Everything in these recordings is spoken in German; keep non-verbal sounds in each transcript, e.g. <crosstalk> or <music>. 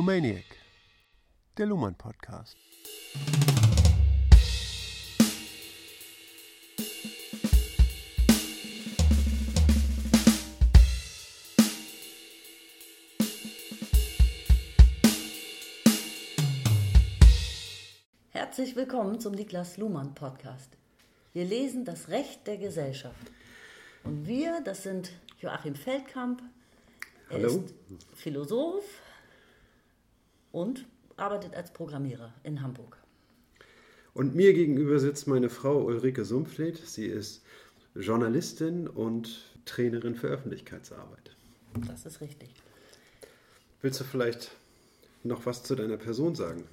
Lumaniac, der Luhmann Podcast. Herzlich willkommen zum Niklas Luhmann Podcast. Wir lesen das Recht der Gesellschaft. Und wir, das sind Joachim Feldkamp. Er Hallo. ist Philosoph und arbeitet als Programmierer in Hamburg. Und mir gegenüber sitzt meine Frau Ulrike Sumpfleth. Sie ist Journalistin und Trainerin für Öffentlichkeitsarbeit. Das ist richtig. Willst du vielleicht noch was zu deiner Person sagen?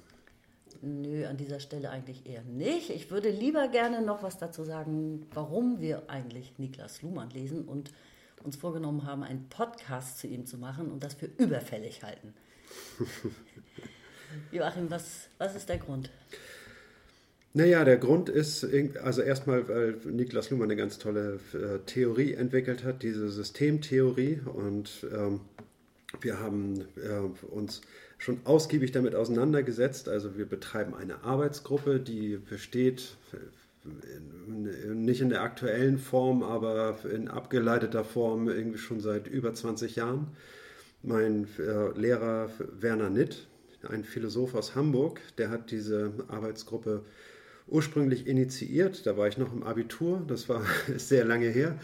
Nö, an dieser Stelle eigentlich eher nicht. Ich würde lieber gerne noch was dazu sagen, warum wir eigentlich Niklas Luhmann lesen und uns vorgenommen haben, einen Podcast zu ihm zu machen und das für überfällig halten. <laughs> Joachim, was, was ist der Grund? Naja, der Grund ist, also erstmal, weil Niklas Luhmann eine ganz tolle äh, Theorie entwickelt hat, diese Systemtheorie. Und ähm, wir haben äh, uns schon ausgiebig damit auseinandergesetzt. Also wir betreiben eine Arbeitsgruppe, die besteht in, nicht in der aktuellen Form, aber in abgeleiteter Form irgendwie schon seit über 20 Jahren. Mein äh, Lehrer Werner Nitt, ein Philosoph aus Hamburg, der hat diese Arbeitsgruppe ursprünglich initiiert. Da war ich noch im Abitur, das war <laughs> sehr lange her.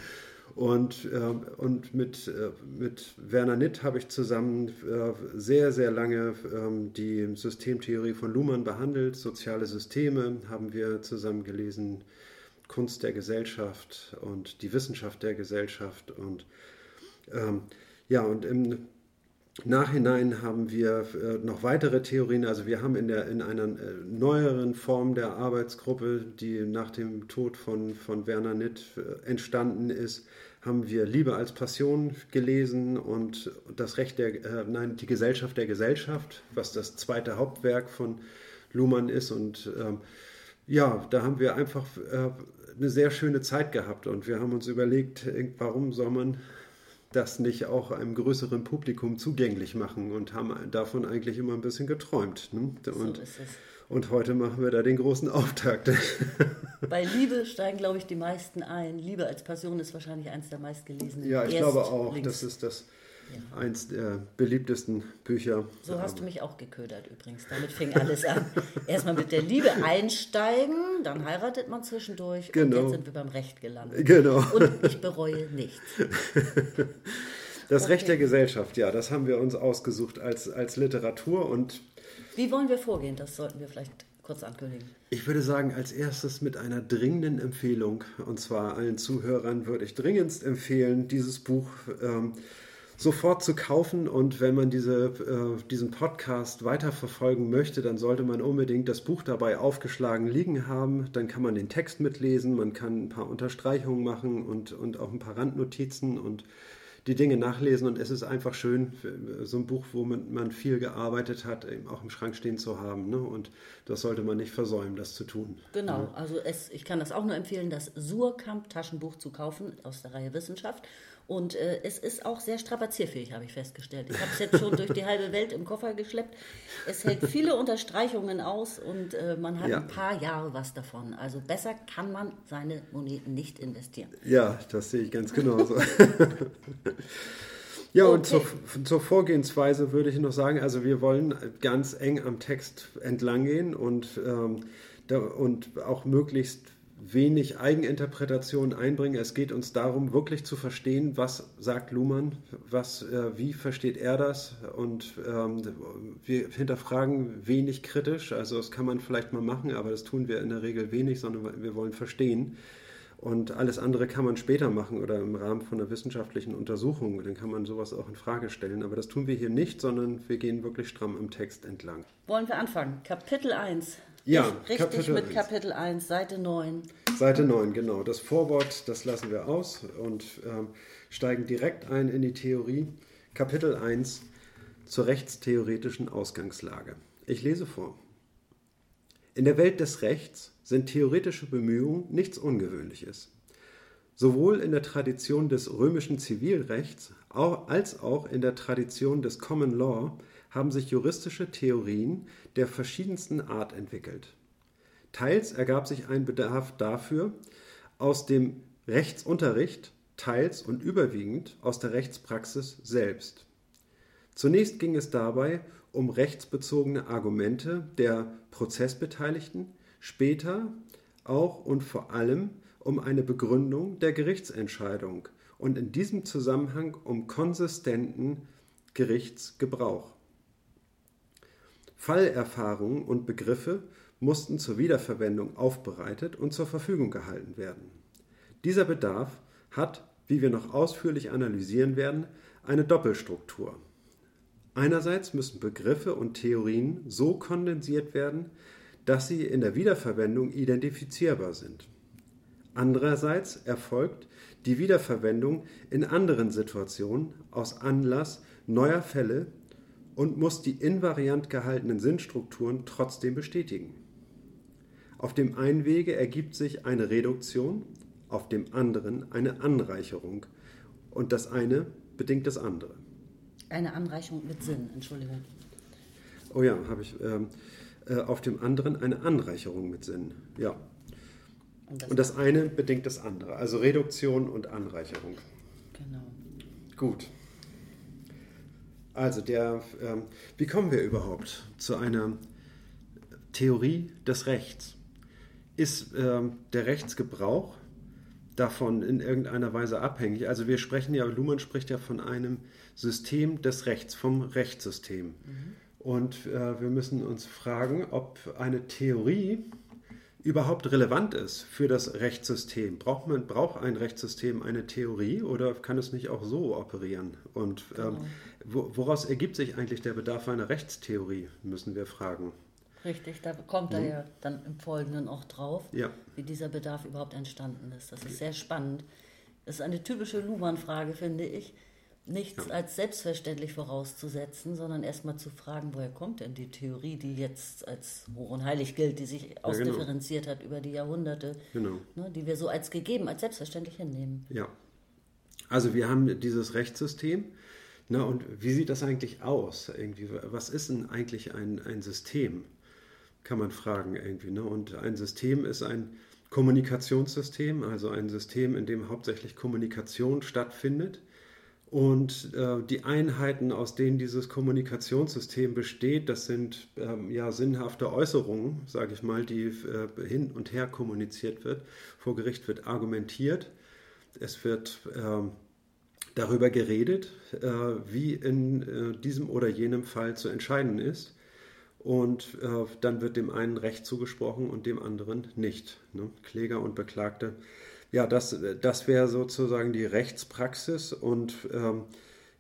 Und, äh, und mit, äh, mit Werner Nitt habe ich zusammen sehr, sehr lange ähm, die Systemtheorie von Luhmann behandelt. Soziale Systeme haben wir zusammen gelesen, Kunst der Gesellschaft und die Wissenschaft der Gesellschaft. Und ähm, ja, und im Nachhinein haben wir äh, noch weitere Theorien. Also wir haben in, der, in einer äh, neueren Form der Arbeitsgruppe, die nach dem Tod von, von Werner Nitt äh, entstanden ist, haben wir Liebe als Passion gelesen und das Recht der, äh, nein, die Gesellschaft der Gesellschaft, was das zweite Hauptwerk von Luhmann ist. Und ähm, ja, da haben wir einfach äh, eine sehr schöne Zeit gehabt und wir haben uns überlegt, warum soll man das nicht auch einem größeren Publikum zugänglich machen und haben davon eigentlich immer ein bisschen geträumt. Ne? Und, so ist es. und heute machen wir da den großen Auftakt. <laughs> Bei Liebe steigen, glaube ich, die meisten ein. Liebe als Passion ist wahrscheinlich eins der meistgelesenen. ja, ich glaube auch, Erstlinks. das ist das eins der beliebtesten Bücher. So hast du mich auch geködert übrigens. Damit fing alles an. <laughs> Erstmal mit der Liebe einsteigen, dann heiratet man zwischendurch Genau. und jetzt sind wir beim Recht gelandet. Genau. Und ich bereue nichts. <laughs> Das Recht Okay. der Gesellschaft, ja, das haben wir uns ausgesucht als, als Literatur und Wie wollen wir vorgehen? Das sollten wir vielleicht kurz ankündigen. Ich würde sagen, als erstes mit einer dringenden Empfehlung. Und zwar allen Zuhörern würde ich dringendst empfehlen, dieses Buch ähm, sofort zu kaufen. Und wenn man diese, äh, diesen Podcast weiterverfolgen möchte, dann sollte man unbedingt das Buch dabei aufgeschlagen liegen haben. Dann kann man den Text mitlesen, man kann ein paar Unterstreichungen machen und, und auch ein paar Randnotizen und die Dinge nachlesen und es ist einfach schön, so ein Buch, womit man viel gearbeitet hat, eben auch im Schrank stehen zu haben. Ne? Und das sollte man nicht versäumen, das zu tun. Genau, also es, ich kann das auch nur empfehlen, das Surkamp Taschenbuch zu kaufen aus der Reihe Wissenschaft. Und äh, es ist auch sehr strapazierfähig, habe ich festgestellt. Ich habe es jetzt schon durch die halbe Welt im Koffer geschleppt. Es hält viele Unterstreichungen aus und äh, man hat Ja. ein paar Jahre was davon. Also besser kann man seine Moneten nicht investieren. Ja, das sehe ich ganz genauso. <laughs> ja, und zur, Okay. zur Vorgehensweise würde ich noch sagen, also wir wollen ganz eng am Text entlang gehen und, ähm, da, und auch möglichst wenig Eigeninterpretation einbringen. Es geht uns darum, wirklich zu verstehen, was sagt Luhmann, was, äh, wie versteht er das und ähm, wir hinterfragen wenig kritisch. Also das kann man vielleicht mal machen, aber das tun wir in der Regel wenig, sondern wir wollen verstehen. Und alles andere kann man später machen oder im Rahmen von einer wissenschaftlichen Untersuchung. Dann kann man sowas auch in Frage stellen. Aber das tun wir hier nicht, sondern wir gehen wirklich stramm am Text entlang. Wollen wir anfangen? Kapitel 1. Ja, Richtig Kapitel mit 1. Kapitel 1, Seite 9. Seite 9, genau. Das Vorwort, das lassen wir aus und ähm, steigen direkt ein in die Theorie. Kapitel 1 zur rechtstheoretischen Ausgangslage. Ich lese vor. In der Welt des Rechts sind theoretische Bemühungen nichts Ungewöhnliches. Sowohl in der Tradition des römischen Zivilrechts als auch in der Tradition des Common Law haben sich juristische Theorien der verschiedensten Art entwickelt. Teils ergab sich ein Bedarf dafür aus dem Rechtsunterricht, teils und überwiegend aus der Rechtspraxis selbst. Zunächst ging es dabei um rechtsbezogene Argumente der Prozessbeteiligten, später auch und vor allem um eine Begründung der Gerichtsentscheidung und in diesem Zusammenhang um konsistenten Gerichtsgebrauch. Fallerfahrungen und Begriffe mussten zur Wiederverwendung aufbereitet und zur Verfügung gehalten werden. Dieser Bedarf hat, wie wir noch ausführlich analysieren werden, eine Doppelstruktur. Einerseits müssen Begriffe und Theorien so kondensiert werden, dass sie in der Wiederverwendung identifizierbar sind. Andererseits erfolgt die Wiederverwendung in anderen Situationen aus Anlass neuer Fälle und muss die invariant gehaltenen Sinnstrukturen trotzdem bestätigen. Auf dem einen Wege ergibt sich eine Reduktion, auf dem anderen eine Anreicherung und das eine bedingt das andere. Eine Anreicherung mit Sinn, Entschuldigung. Oh ja, habe ich. Ähm, äh, auf dem anderen eine Anreicherung mit Sinn. Ja. Und das, und das eine bedingt das andere. Also Reduktion und Anreicherung. Genau. Gut. Also der, ähm, wie kommen wir überhaupt zu einer Theorie des Rechts? Ist ähm, der Rechtsgebrauch davon in irgendeiner Weise abhängig? Also wir sprechen ja, Luhmann spricht ja von einem System des Rechts, vom Rechtssystem. Mhm. Und äh, wir müssen uns fragen, ob eine Theorie überhaupt relevant ist für das Rechtssystem. Braucht, man, braucht ein Rechtssystem eine Theorie oder kann es nicht auch so operieren? Und ähm, genau. Woraus ergibt sich eigentlich der Bedarf einer Rechtstheorie, müssen wir fragen. Richtig, da kommt mhm. er ja dann im Folgenden auch drauf, ja. wie dieser Bedarf überhaupt entstanden ist. Das ist sehr spannend. Das ist eine typische Luhmann-Frage, finde ich nichts ja. als selbstverständlich vorauszusetzen, sondern erstmal zu fragen, woher kommt denn die Theorie, die jetzt als hoch und heilig gilt, die sich ausdifferenziert ja, genau. hat über die Jahrhunderte, genau. ne, die wir so als gegeben, als selbstverständlich hinnehmen. Ja. Also wir haben dieses Rechtssystem. Na, und wie sieht das eigentlich aus? Irgendwie, was ist denn eigentlich ein, ein System? Kann man fragen irgendwie. Ne? Und ein System ist ein Kommunikationssystem, also ein System, in dem hauptsächlich Kommunikation stattfindet und äh, die Einheiten, aus denen dieses Kommunikationssystem besteht, das sind ähm, ja sinnhafte Äußerungen, sage ich mal, die äh, hin und her kommuniziert wird. Vor Gericht wird argumentiert, es wird äh, darüber geredet, äh, wie in äh, diesem oder jenem Fall zu entscheiden ist. Und äh, dann wird dem einen Recht zugesprochen und dem anderen nicht. Ne? Kläger und Beklagte ja, das, das wäre sozusagen die Rechtspraxis und ähm,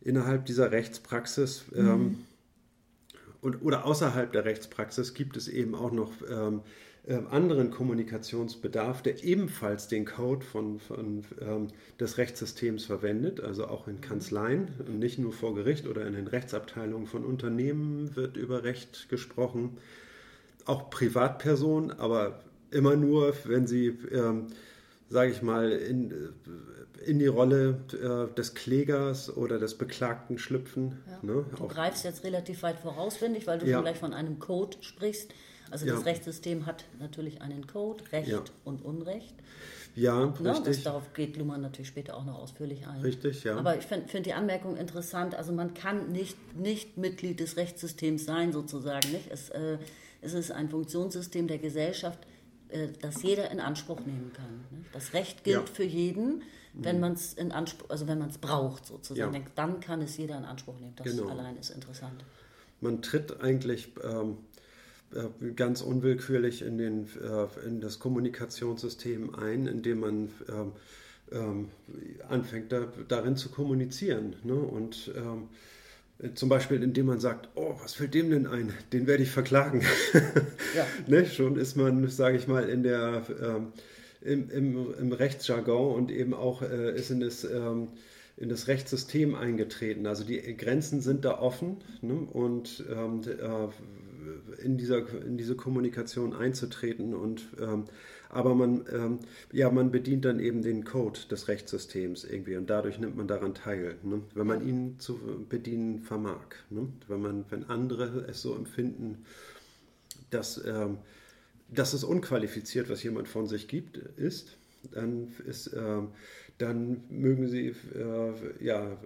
innerhalb dieser Rechtspraxis ähm, mhm. und, oder außerhalb der Rechtspraxis gibt es eben auch noch ähm, äh, anderen Kommunikationsbedarf, der ebenfalls den Code von, von ähm, des Rechtssystems verwendet, also auch in Kanzleien, nicht nur vor Gericht oder in den Rechtsabteilungen von Unternehmen wird über Recht gesprochen, auch Privatpersonen, aber immer nur, wenn sie ähm, sage ich mal, in, in die Rolle äh, des Klägers oder des Beklagten schlüpfen. Ja. Ne? Du Auch, greifst jetzt relativ weit voraus, finde ich, weil du ja. schon gleich von einem Code sprichst. Also das ja. Rechtssystem hat natürlich einen Code, Recht und Unrecht. Ja, ne? richtig. Das, darauf geht Luhmann natürlich später auch noch ausführlich ein. Richtig, ja. Aber ich finde find die Anmerkung interessant. Also man kann nicht, nicht Mitglied des Rechtssystems sein, sozusagen. Nicht? Es, äh, es ist ein Funktionssystem der Gesellschaft, äh, das jeder in Anspruch nehmen kann. Ne? Das Recht gilt ja. für jeden, wenn mhm. man es in Anspruch, also wenn man es braucht sozusagen, ja. dann kann es jeder in Anspruch nehmen. Das genau. allein ist interessant. Man tritt eigentlich ähm, äh, ganz unwillkürlich in, den, äh, in das Kommunikationssystem ein, indem man ähm, ähm, anfängt, da, darin zu kommunizieren. Ne? Und ähm, zum Beispiel, indem man sagt, oh, was fällt dem denn ein? Den werde ich verklagen. Ja. <laughs> ne? Schon ist man, sage ich mal, in der, ähm, im, im, im, Rechtsjargon und eben auch äh, ist in das, ähm, in das Rechtssystem eingetreten. Also die Grenzen sind da offen ne? und ähm, äh, in, dieser, in diese Kommunikation einzutreten. Und, ähm, aber man, ähm, ja, man bedient dann eben den Code des Rechtssystems irgendwie und dadurch nimmt man daran teil, ne? wenn man ihn zu bedienen vermag. Ne? Wenn, man, wenn andere es so empfinden, dass, ähm, dass es unqualifiziert, was jemand von sich gibt, ist, dann, ist, äh, dann mögen sie, äh, ja,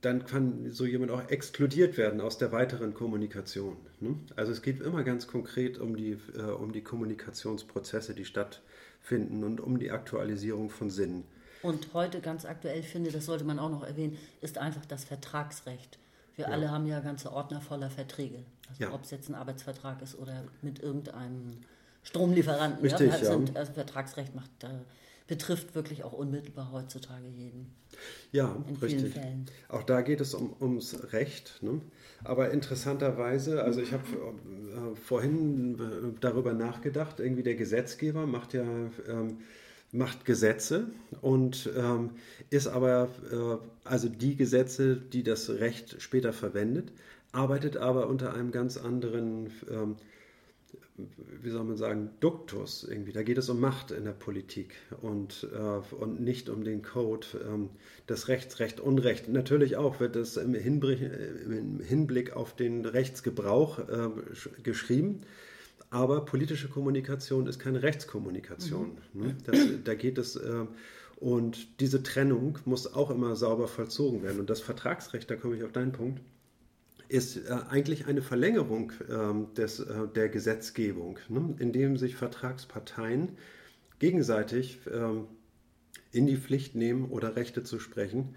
dann kann so jemand auch exkludiert werden aus der weiteren Kommunikation. Ne? Also es geht immer ganz konkret um die, äh, um die Kommunikationsprozesse, die stattfinden und um die Aktualisierung von Sinnen. Und heute ganz aktuell finde, das sollte man auch noch erwähnen, ist einfach das Vertragsrecht. Wir ja. alle haben ja ganze Ordner voller Verträge. Also ja. ob es jetzt ein Arbeitsvertrag ist oder mit irgendeinem Stromlieferanten. Richtig, ja, sind, also Vertragsrecht macht, äh, betrifft wirklich auch unmittelbar heutzutage jeden. Ja, in richtig. Fällen. Auch da geht es um, ums Recht. Ne? Aber interessanterweise, also ich habe äh, vorhin äh, darüber nachgedacht, irgendwie der Gesetzgeber macht ja ähm, macht Gesetze und ähm, ist aber, äh, also die Gesetze, die das Recht später verwendet, arbeitet aber unter einem ganz anderen ähm, wie soll man sagen, Duktus irgendwie. Da geht es um Macht in der Politik und, äh, und nicht um den Code ähm, des Rechts, Recht, Unrecht. Natürlich auch wird es im, Hinblick, im Hinblick auf den Rechtsgebrauch äh, geschrieben. Aber politische Kommunikation ist keine Rechtskommunikation. Mhm. Ne? Das, da geht es, äh, und diese Trennung muss auch immer sauber vollzogen werden. Und das Vertragsrecht, da komme ich auf deinen Punkt, ist äh, eigentlich eine Verlängerung ähm, des, äh, der Gesetzgebung, ne? indem sich Vertragsparteien gegenseitig ähm, in die Pflicht nehmen oder Rechte zu sprechen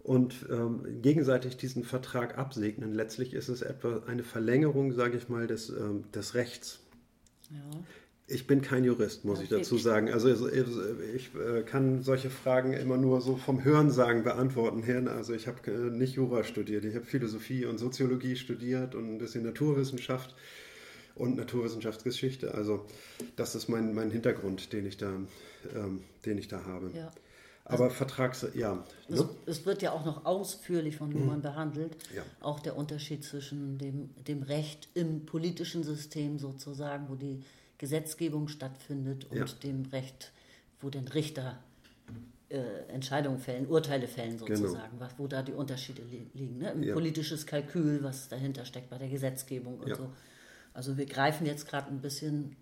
und ähm, gegenseitig diesen Vertrag absegnen. Letztlich ist es etwa eine Verlängerung, sage ich mal, des, ähm, des Rechts. Ja. Ich bin kein Jurist, muss ich dazu sagen. Also ich äh, kann solche Fragen immer nur so vom Hörensagen beantworten. Also ich habe äh, nicht Jura studiert, ich habe Philosophie und Soziologie studiert und ein bisschen Naturwissenschaft und Naturwissenschaftsgeschichte. Also das ist mein, mein Hintergrund, den ich da, ähm, den ich da habe. Ja. Aber also, Vertrags, ja. Es, ne? es, wird ja auch noch ausführlich von Luhmann mhm. behandelt. Ja. Auch der Unterschied zwischen dem, dem Recht im politischen System sozusagen, wo die Gesetzgebung stattfindet und ja. dem Recht, wo den Richter äh, Entscheidungen fällen, Urteile fällen genau. sozusagen, genau. wo da die Unterschiede li liegen. Ne? Ein ja. politisches Kalkül, was dahinter steckt bei der Gesetzgebung und ja. so. Also wir greifen jetzt gerade ein bisschen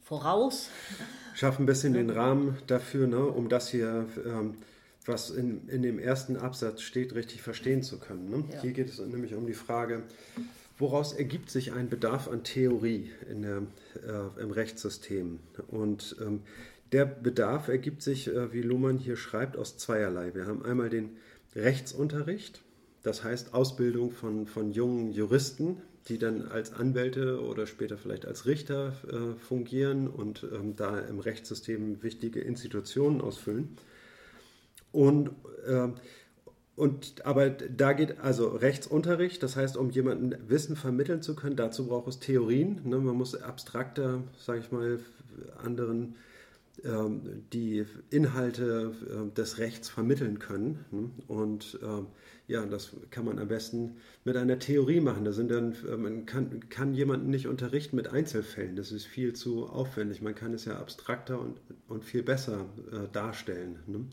voraus. <laughs> Schaffen ein bisschen den Rahmen dafür, ne, um das hier, ähm, was in, in dem ersten Absatz steht, richtig verstehen zu können. Ne? Hier geht es nämlich um die Frage, woraus ergibt sich ein Bedarf an Theorie der, äh, im Rechtssystem? Und ähm, der Bedarf ergibt sich, äh, wie Luhmann hier schreibt, aus zweierlei. Wir haben einmal den Rechtsunterricht, das heißt Ausbildung von, von jungen Juristen, die dann als Anwälte oder später vielleicht als Richter äh, fungieren und ähm, da im Rechtssystem wichtige Institutionen ausfüllen. Und äh, und, aber da geht also Rechtsunterricht, das heißt, um jemandem Wissen vermitteln zu können, dazu braucht es Theorien. Ne? Man muss abstrakter, sage ich mal, anderen ähm, die Inhalte äh, des Rechts vermitteln können. Ne? Und ähm, ja, das kann man am besten mit einer Theorie machen. Da sind dann, äh, man kann, kann jemanden nicht unterrichten mit Einzelfällen. Das ist viel zu aufwendig. Man kann es ja abstrakter und, und viel besser äh, darstellen. Ne?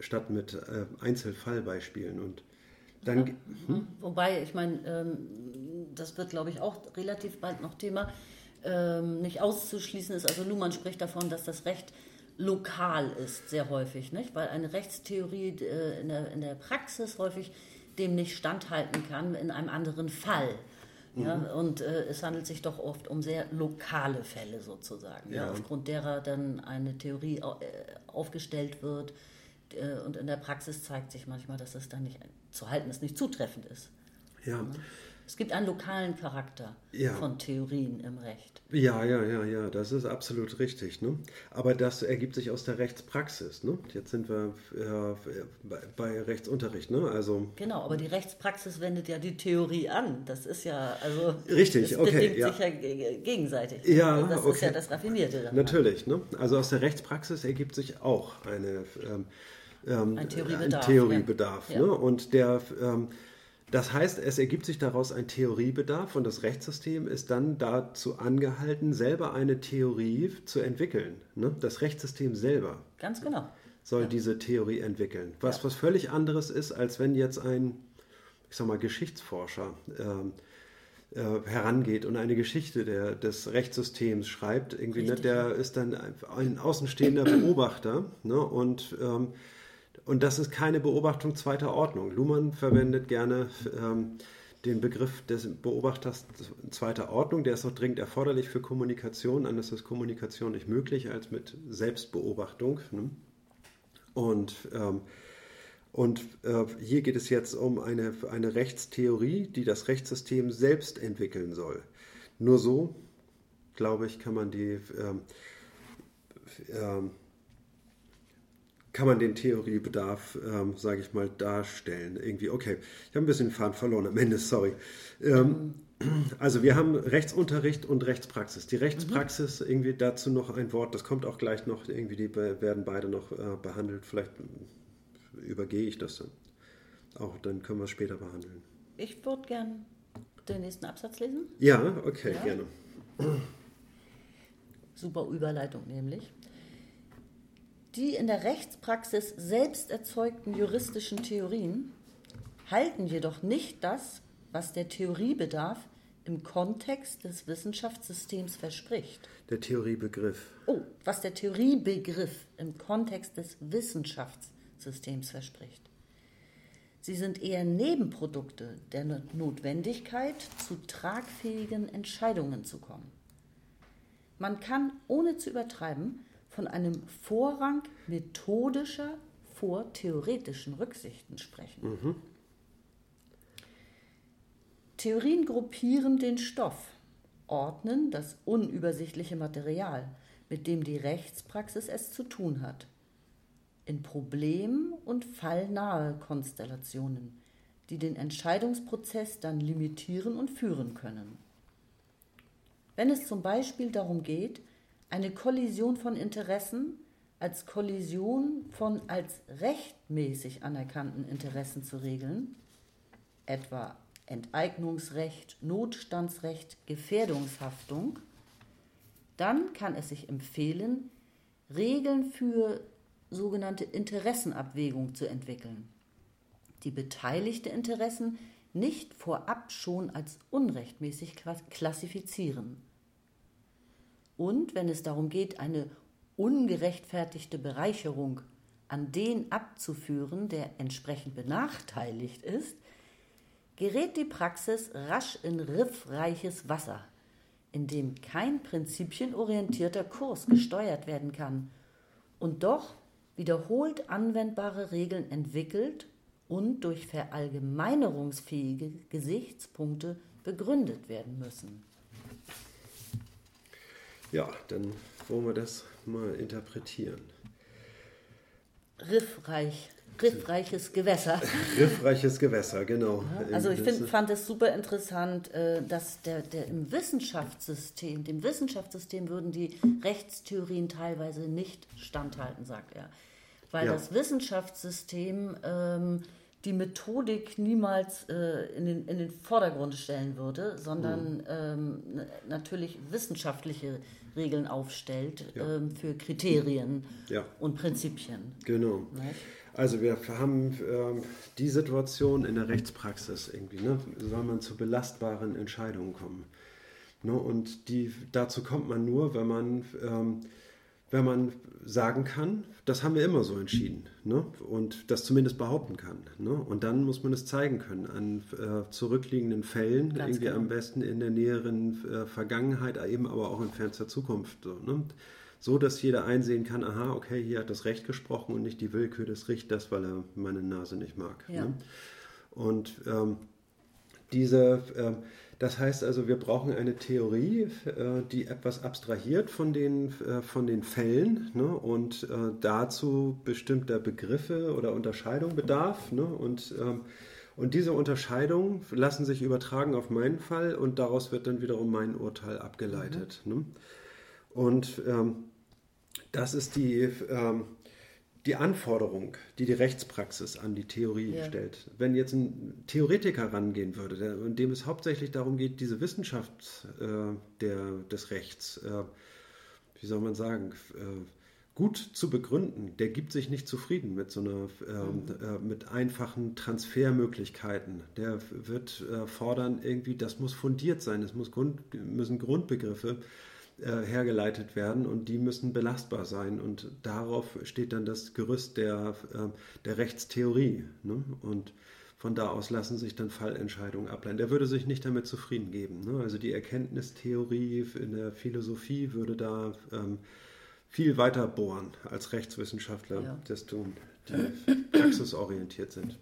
Statt mit äh, Einzelfallbeispielen. Und dann, ja, hm? Wobei, ich meine, ähm, das wird, glaube ich, auch relativ bald noch Thema. Ähm, nicht auszuschließen ist, also Luhmann spricht davon, dass das Recht lokal ist, sehr häufig, nicht? weil eine Rechtstheorie äh, in, der, in der Praxis häufig dem nicht standhalten kann in einem anderen Fall. Ja, mhm. und äh, es handelt sich doch oft um sehr lokale Fälle sozusagen, ja. ja aufgrund derer dann eine Theorie äh, aufgestellt wird, und in der Praxis zeigt sich manchmal, dass es dann nicht zu halten ist, nicht zutreffend ist. Ja. Es gibt einen lokalen Charakter ja. von Theorien im Recht. Ja, ja, ja, ja, das ist absolut richtig. Ne? Aber das ergibt sich aus der Rechtspraxis. Ne? Jetzt sind wir äh, bei, bei, Rechtsunterricht. Ne? Also, genau, aber die Rechtspraxis wendet ja die Theorie an. Das ist ja, also. Richtig, das okay. bedingt ja. sich ja gegenseitig. Ja, das okay. ist ja das Raffinierte. Daran. Natürlich. Ne? Also aus der Rechtspraxis ergibt sich auch eine. Ähm, ähm, ein Theoriebedarf. Ein Theoriebedarf ja. ne? Und der. Ähm, Das heißt, es ergibt sich daraus ein Theoriebedarf und das Rechtssystem ist dann dazu angehalten, selber eine Theorie zu entwickeln. Ne? Das Rechtssystem selber. Ganz genau. Soll ja. diese Theorie entwickeln. Was, ja. was völlig anderes ist, als wenn jetzt ein, ich sag mal, Geschichtsforscher ähm, äh, herangeht und eine Geschichte der, des Rechtssystems schreibt. Irgendwie, ne? der ist dann ein außenstehender Beobachter ne? und ähm, und das ist keine Beobachtung zweiter Ordnung. Luhmann verwendet gerne ähm, den Begriff des Beobachters zweiter Ordnung. Der ist auch dringend erforderlich für Kommunikation. Anders ist Kommunikation nicht möglich als mit Selbstbeobachtung. Ne? Und, ähm, und äh, hier geht es jetzt um eine, eine Rechtstheorie, die das Rechtssystem selbst entwickeln soll. Nur so, glaube ich, kann man die ähm, ähm, kann man den Theoriebedarf, ähm, sage ich mal, darstellen. Irgendwie, okay, ich habe ein bisschen Faden verloren am Ende, sorry. Ähm, also wir haben Rechtsunterricht und Rechtspraxis. Die Rechtspraxis, mhm. irgendwie dazu noch ein Wort, das kommt auch gleich noch, irgendwie die werden beide noch äh, behandelt. Vielleicht übergehe ich das dann. Auch dann können wir es später behandeln. Ich würde gern den nächsten Absatz lesen. Ja, okay, ja. gerne. Super Überleitung nämlich. Die in der Rechtspraxis selbst erzeugten juristischen Theorien halten jedoch nicht das, was der Theoriebedarf im Kontext des Wissenschaftssystems verspricht. Der Theoriebegriff. Oh, was der Theoriebegriff im Kontext des Wissenschaftssystems verspricht. Sie sind eher Nebenprodukte der Notwendigkeit, zu tragfähigen Entscheidungen zu kommen. Man kann, ohne zu übertreiben, von einem Vorrang methodischer vor theoretischen Rücksichten sprechen. Mhm. Theorien gruppieren den Stoff, ordnen das unübersichtliche Material, mit dem die Rechtspraxis es zu tun hat, in problem- und fallnahe Konstellationen, die den Entscheidungsprozess dann limitieren und führen können. Wenn es zum Beispiel darum geht, eine Kollision von Interessen als Kollision von als rechtmäßig anerkannten Interessen zu regeln, etwa Enteignungsrecht, Notstandsrecht, Gefährdungshaftung, dann kann es sich empfehlen, Regeln für sogenannte Interessenabwägung zu entwickeln, die beteiligte Interessen nicht vorab schon als unrechtmäßig klassifizieren und wenn es darum geht, eine ungerechtfertigte Bereicherung an den abzuführen, der entsprechend benachteiligt ist, gerät die Praxis rasch in riffreiches Wasser, in dem kein prinzipienorientierter Kurs gesteuert werden kann und doch wiederholt anwendbare Regeln entwickelt und durch verallgemeinerungsfähige Gesichtspunkte begründet werden müssen. Ja, dann wollen wir das mal interpretieren. Riffreich. Riffreiches Gewässer. <laughs> Riffreiches Gewässer, genau. also ich find, fand es super interessant, äh, dass der, der im Wissenschaftssystem, dem Wissenschaftssystem würden die Rechtstheorien teilweise nicht standhalten, sagt er. Weil ja. das Wissenschaftssystem ähm, die Methodik niemals äh, in, den, in den Vordergrund stellen würde, sondern mhm. ähm, natürlich wissenschaftliche Regeln aufstellt ja. ähm, für Kriterien ja. und Prinzipien. Genau. Nicht? Also wir haben ähm, die Situation in der Rechtspraxis irgendwie, ne? soll man zu belastbaren Entscheidungen kommen. Ne? Und die, dazu kommt man nur, wenn man ähm, wenn man sagen kann, das haben wir immer so entschieden ne? und das zumindest behaupten kann. Ne? Und dann muss man es zeigen können an äh, zurückliegenden Fällen, Ganz irgendwie genau. am besten in der näheren äh, Vergangenheit, eben aber auch in fernster Zukunft. So, ne? so, dass jeder einsehen kann, aha, okay, hier hat das Recht gesprochen und nicht die Willkür des Richters, weil er meine Nase nicht mag. Ja. Ne? Und ähm, diese... Äh, das heißt also, wir brauchen eine Theorie, äh, die etwas abstrahiert von den, äh, von den Fällen ne, und äh, dazu bestimmter Begriffe oder Unterscheidung bedarf. Ne, und, ähm, und diese Unterscheidungen lassen sich übertragen auf meinen Fall und daraus wird dann wiederum mein Urteil abgeleitet. Mhm. Ne. Und ähm, das ist die, ähm, die Anforderung, die die Rechtspraxis an die Theorie Ja. stellt. Wenn jetzt ein Theoretiker rangehen würde, der, in dem es hauptsächlich darum geht, diese Wissenschaft äh, der, des Rechts, äh, wie soll man sagen, äh, gut zu begründen, der gibt sich nicht zufrieden mit so einer, ähm, äh, mit einfachen Transfermöglichkeiten. Der wird äh, fordern, irgendwie, das muss fundiert sein, es muss Grund, müssen Grundbegriffe äh, hergeleitet werden und die müssen belastbar sein. Und darauf steht dann das Gerüst der, äh, der Rechtstheorie. Ne? Und von da aus lassen sich dann Fallentscheidungen ableiten. Der würde sich nicht damit zufrieden geben. Ne? Also die Erkenntnistheorie in der Philosophie würde da ähm, viel weiter bohren als Rechtswissenschaftler, Ja. desto die praxisorientiert sind.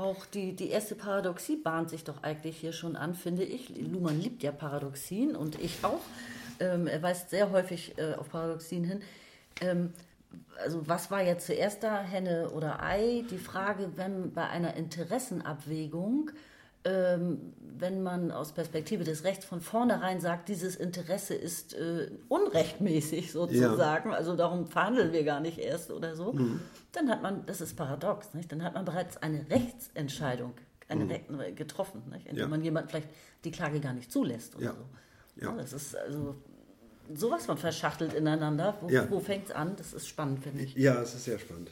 Auch die, die erste Paradoxie bahnt sich doch eigentlich hier schon an, finde ich. Luhmann liebt ja Paradoxien und ich auch. Ähm, er weist sehr häufig äh, auf Paradoxien hin. Ähm, also was war jetzt zuerst da, Henne oder Ei? Die Frage, wenn bei einer Interessenabwägung, wenn man aus Perspektive des Rechts von vornherein sagt, dieses Interesse ist äh, unrechtmäßig sozusagen, also darum verhandeln wir gar nicht erst oder so, dann hat man, das ist paradox, nicht? dann hat man bereits eine Rechtsentscheidung eine Re getroffen, nicht? indem Ja. man jemand vielleicht die Klage gar nicht zulässt oder Ja. so. Ja. Das ist also sowas von verschachtelt ineinander. Wo, Ja. wo fängt es an? Das ist spannend, finde ich. Ja, es ist sehr spannend.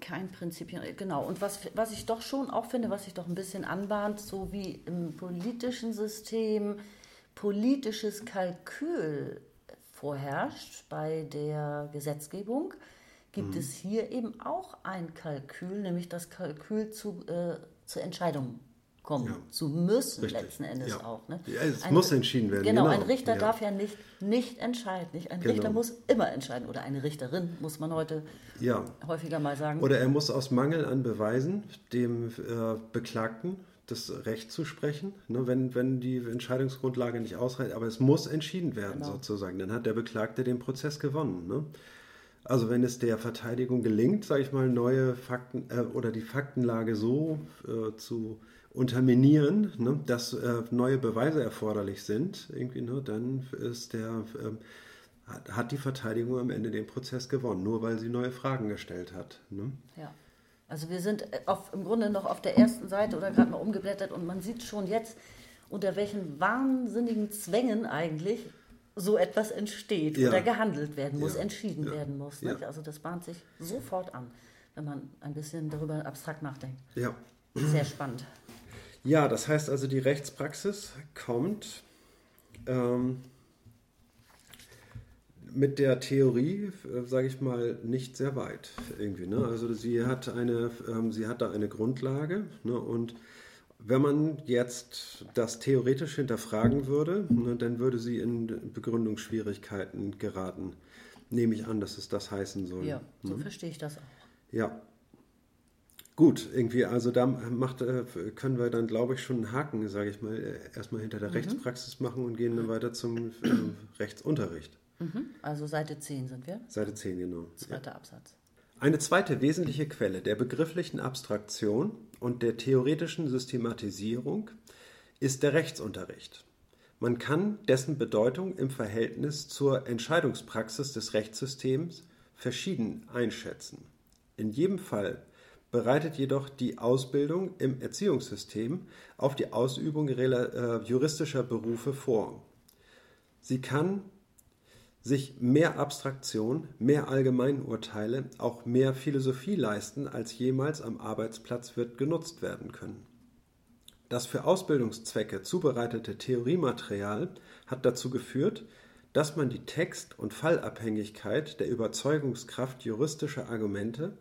Kein Prinzipien, genau. Und was, was ich doch schon auch finde, was sich doch ein bisschen anbahnt, so wie im politischen System politisches Kalkül vorherrscht bei der Gesetzgebung, gibt Mhm. es hier eben auch ein Kalkül, nämlich das Kalkül zu, äh, zur Entscheidung kommen Ja. zu müssen, Richtig. letzten Endes Ja. auch. Ne? Ja, es muss entschieden werden, Genau, genau. ein Richter darf ja nicht, nicht entscheiden. Nicht? Ein Genau. Richter muss immer entscheiden oder eine Richterin, muss man heute häufiger mal sagen. Oder er muss aus Mangel an Beweisen dem äh, Beklagten das Recht zu sprechen, ne, wenn, wenn die Entscheidungsgrundlage nicht ausreicht. Aber es muss entschieden werden, Genau. sozusagen. Dann hat der Beklagte den Prozess gewonnen. Ne? Also wenn es der Verteidigung gelingt, sage ich mal, neue Fakten äh, oder die Faktenlage so äh, zu unterminieren, ne, dass äh, neue Beweise erforderlich sind, irgendwie, ne, dann ist der, ähm, hat, die Verteidigung am Ende den Prozess gewonnen, nur weil sie neue Fragen gestellt hat. Ne? Ja. Also wir sind auf, im Grunde noch auf der ersten Seite oder gerade mal umgeblättert und man sieht schon jetzt, unter welchen wahnsinnigen Zwängen eigentlich so etwas entsteht Ja. oder gehandelt werden muss, Ja. entschieden Ja. werden muss. Nicht? Also das bahnt sich sofort an, wenn man ein bisschen darüber abstrakt nachdenkt. Ja. Sehr spannend. Ja, das heißt also, die Rechtspraxis kommt ähm, mit der Theorie, äh, sage ich mal, nicht sehr weit irgendwie. Ne? Also sie hat eine, ähm, sie hat da eine Grundlage ne? und wenn man jetzt das theoretisch hinterfragen würde, ne, dann würde sie in Begründungsschwierigkeiten geraten. Nehme ich an, dass es das heißen soll. Ja, so verstehe ich das auch. Ja. Gut, irgendwie, also da macht, äh, können wir dann, glaube ich, schon einen Haken, sage ich mal, äh, erstmal hinter der Rechtspraxis machen und gehen dann weiter zum äh, Rechtsunterricht. Mhm. Also Seite 10 sind wir, Seite 10, genau. zweiter Absatz. Eine zweite wesentliche Quelle der begrifflichen Abstraktion und der theoretischen Systematisierung ist der Rechtsunterricht. Man kann dessen Bedeutung im Verhältnis zur Entscheidungspraxis des Rechtssystems verschieden einschätzen. In jedem Fall bereitet jedoch die Ausbildung im Erziehungssystem auf die Ausübung äh, juristischer Berufe vor. Sie kann sich mehr Abstraktion, mehr Allgemeinurteile, auch mehr Philosophie leisten, als jemals am Arbeitsplatz wird genutzt werden können. Das für Ausbildungszwecke zubereitete Theoriematerial hat dazu geführt, dass man die Text- und Fallabhängigkeit der Überzeugungskraft juristischer Argumente,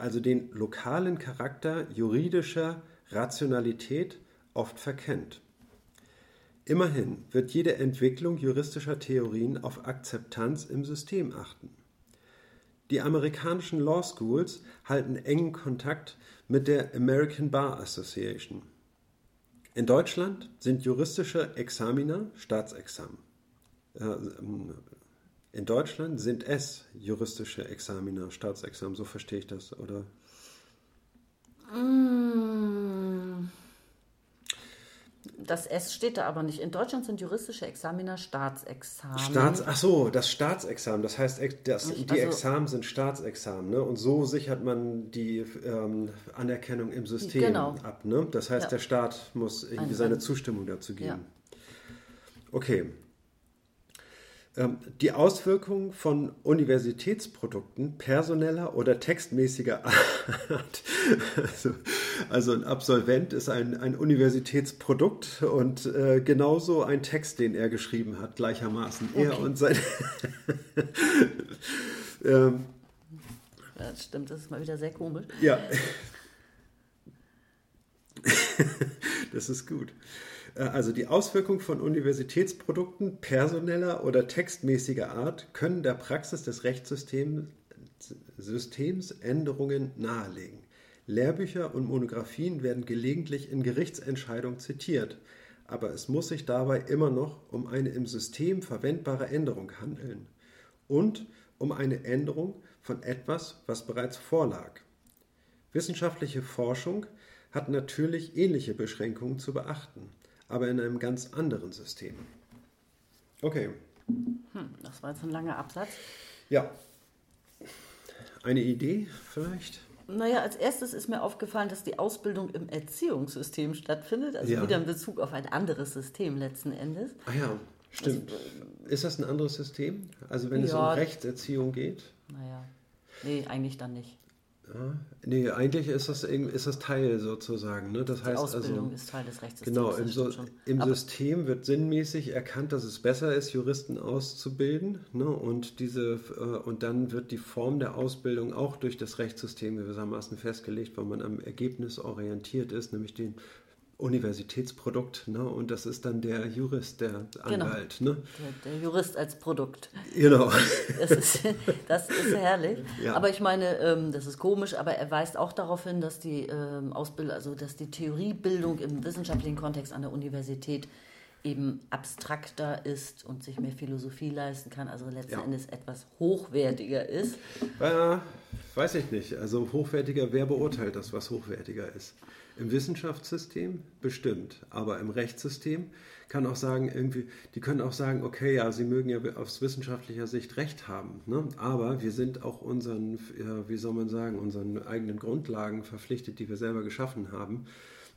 also den lokalen Charakter juridischer Rationalität, oft verkennt. Immerhin wird jede Entwicklung juristischer Theorien auf Akzeptanz im System achten. Die amerikanischen Law Schools halten engen Kontakt mit der American Bar Association. In Deutschland sind juristische Examiner Staatsexamen. Äh, ähm, In Deutschland sind es juristische Examiner Staatsexamen, so verstehe ich das, oder? Das S steht da aber nicht. In Deutschland sind juristische Examiner Staatsexamen. Staats, ach so, das Staatsexamen. Das heißt, das, die also- Examen sind Staatsexamen. Ne? Und so sichert man die ähm, Anerkennung im System Genau. ab. Ne? Das heißt, Ja. der Staat muss irgendwie Ein- seine ein- Zustimmung dazu geben. Ja. Okay. Ähm, Die Auswirkungen von Universitätsprodukten personeller oder textmäßiger <laughs> Art. Also, also ein Absolvent ist ein, ein Universitätsprodukt und äh, genauso ein Text, den er geschrieben hat, gleichermaßen. Er Okay. und sein. <laughs> ähm, das stimmt, das ist mal wieder sehr komisch. ja. <laughs> das ist gut. Äh, Also die Auswirkungen von Universitätsprodukten personeller oder textmäßiger Art können der Praxis des Rechtssystems Systems Änderungen nahelegen. Lehrbücher und Monographien werden gelegentlich in Gerichtsentscheidungen zitiert, aber es muss sich dabei immer noch um eine im System verwendbare Änderung handeln und um eine Änderung von etwas, was bereits vorlag. Wissenschaftliche Forschung hat natürlich ähnliche Beschränkungen zu beachten, aber in einem ganz anderen System. Okay, Hm, das war jetzt ein langer Absatz. ja. Eine Idee vielleicht? Naja, als erstes ist mir aufgefallen, dass die Ausbildung im Erziehungssystem stattfindet. Also Ja. wieder in Bezug auf ein anderes System letzten Endes. Ah ja, stimmt. Ist das ein anderes System? Also wenn es um Ja. Rechtserziehung geht? Naja, nee, eigentlich dann nicht. Ja. Nee, eigentlich ist das, ist das Teil sozusagen. Ne? Das Die heißt Ausbildung also, ist Teil des Rechtssystems. Genau, im, so, im System wird sinnmäßig erkannt, dass es besser ist, Juristen auszubilden. Ne? Und, diese, äh, und dann wird die Form der Ausbildung auch durch das Rechtssystem gewissermaßen festgelegt, weil man am Ergebnis orientiert ist, nämlich dem Universitätsprodukt. Ne? Und das ist dann der Jurist, der Genau. Anwalt. Ne? Der, der Jurist als Produkt. Genau. Das ist, <laughs> das ist herrlich. Ja. Aber ich meine, ähm, das ist komisch, aber er weist auch darauf hin, dass die ähm, Ausbildung, also dass die Theoriebildung im wissenschaftlichen Kontext an der Universität eben abstrakter ist und sich mehr Philosophie leisten kann, also letzten Ja. Endes etwas hochwertiger ist. Ja, weiß ich nicht. Also hochwertiger, wer beurteilt das, was hochwertiger ist? Im Wissenschaftssystem bestimmt, aber im Rechtssystem kann auch sagen, irgendwie, die können auch sagen, okay, ja, sie mögen ja aus wissenschaftlicher Sicht recht haben, ne? aber wir sind auch unseren, wie soll man sagen, unseren eigenen Grundlagen verpflichtet, die wir selber geschaffen haben.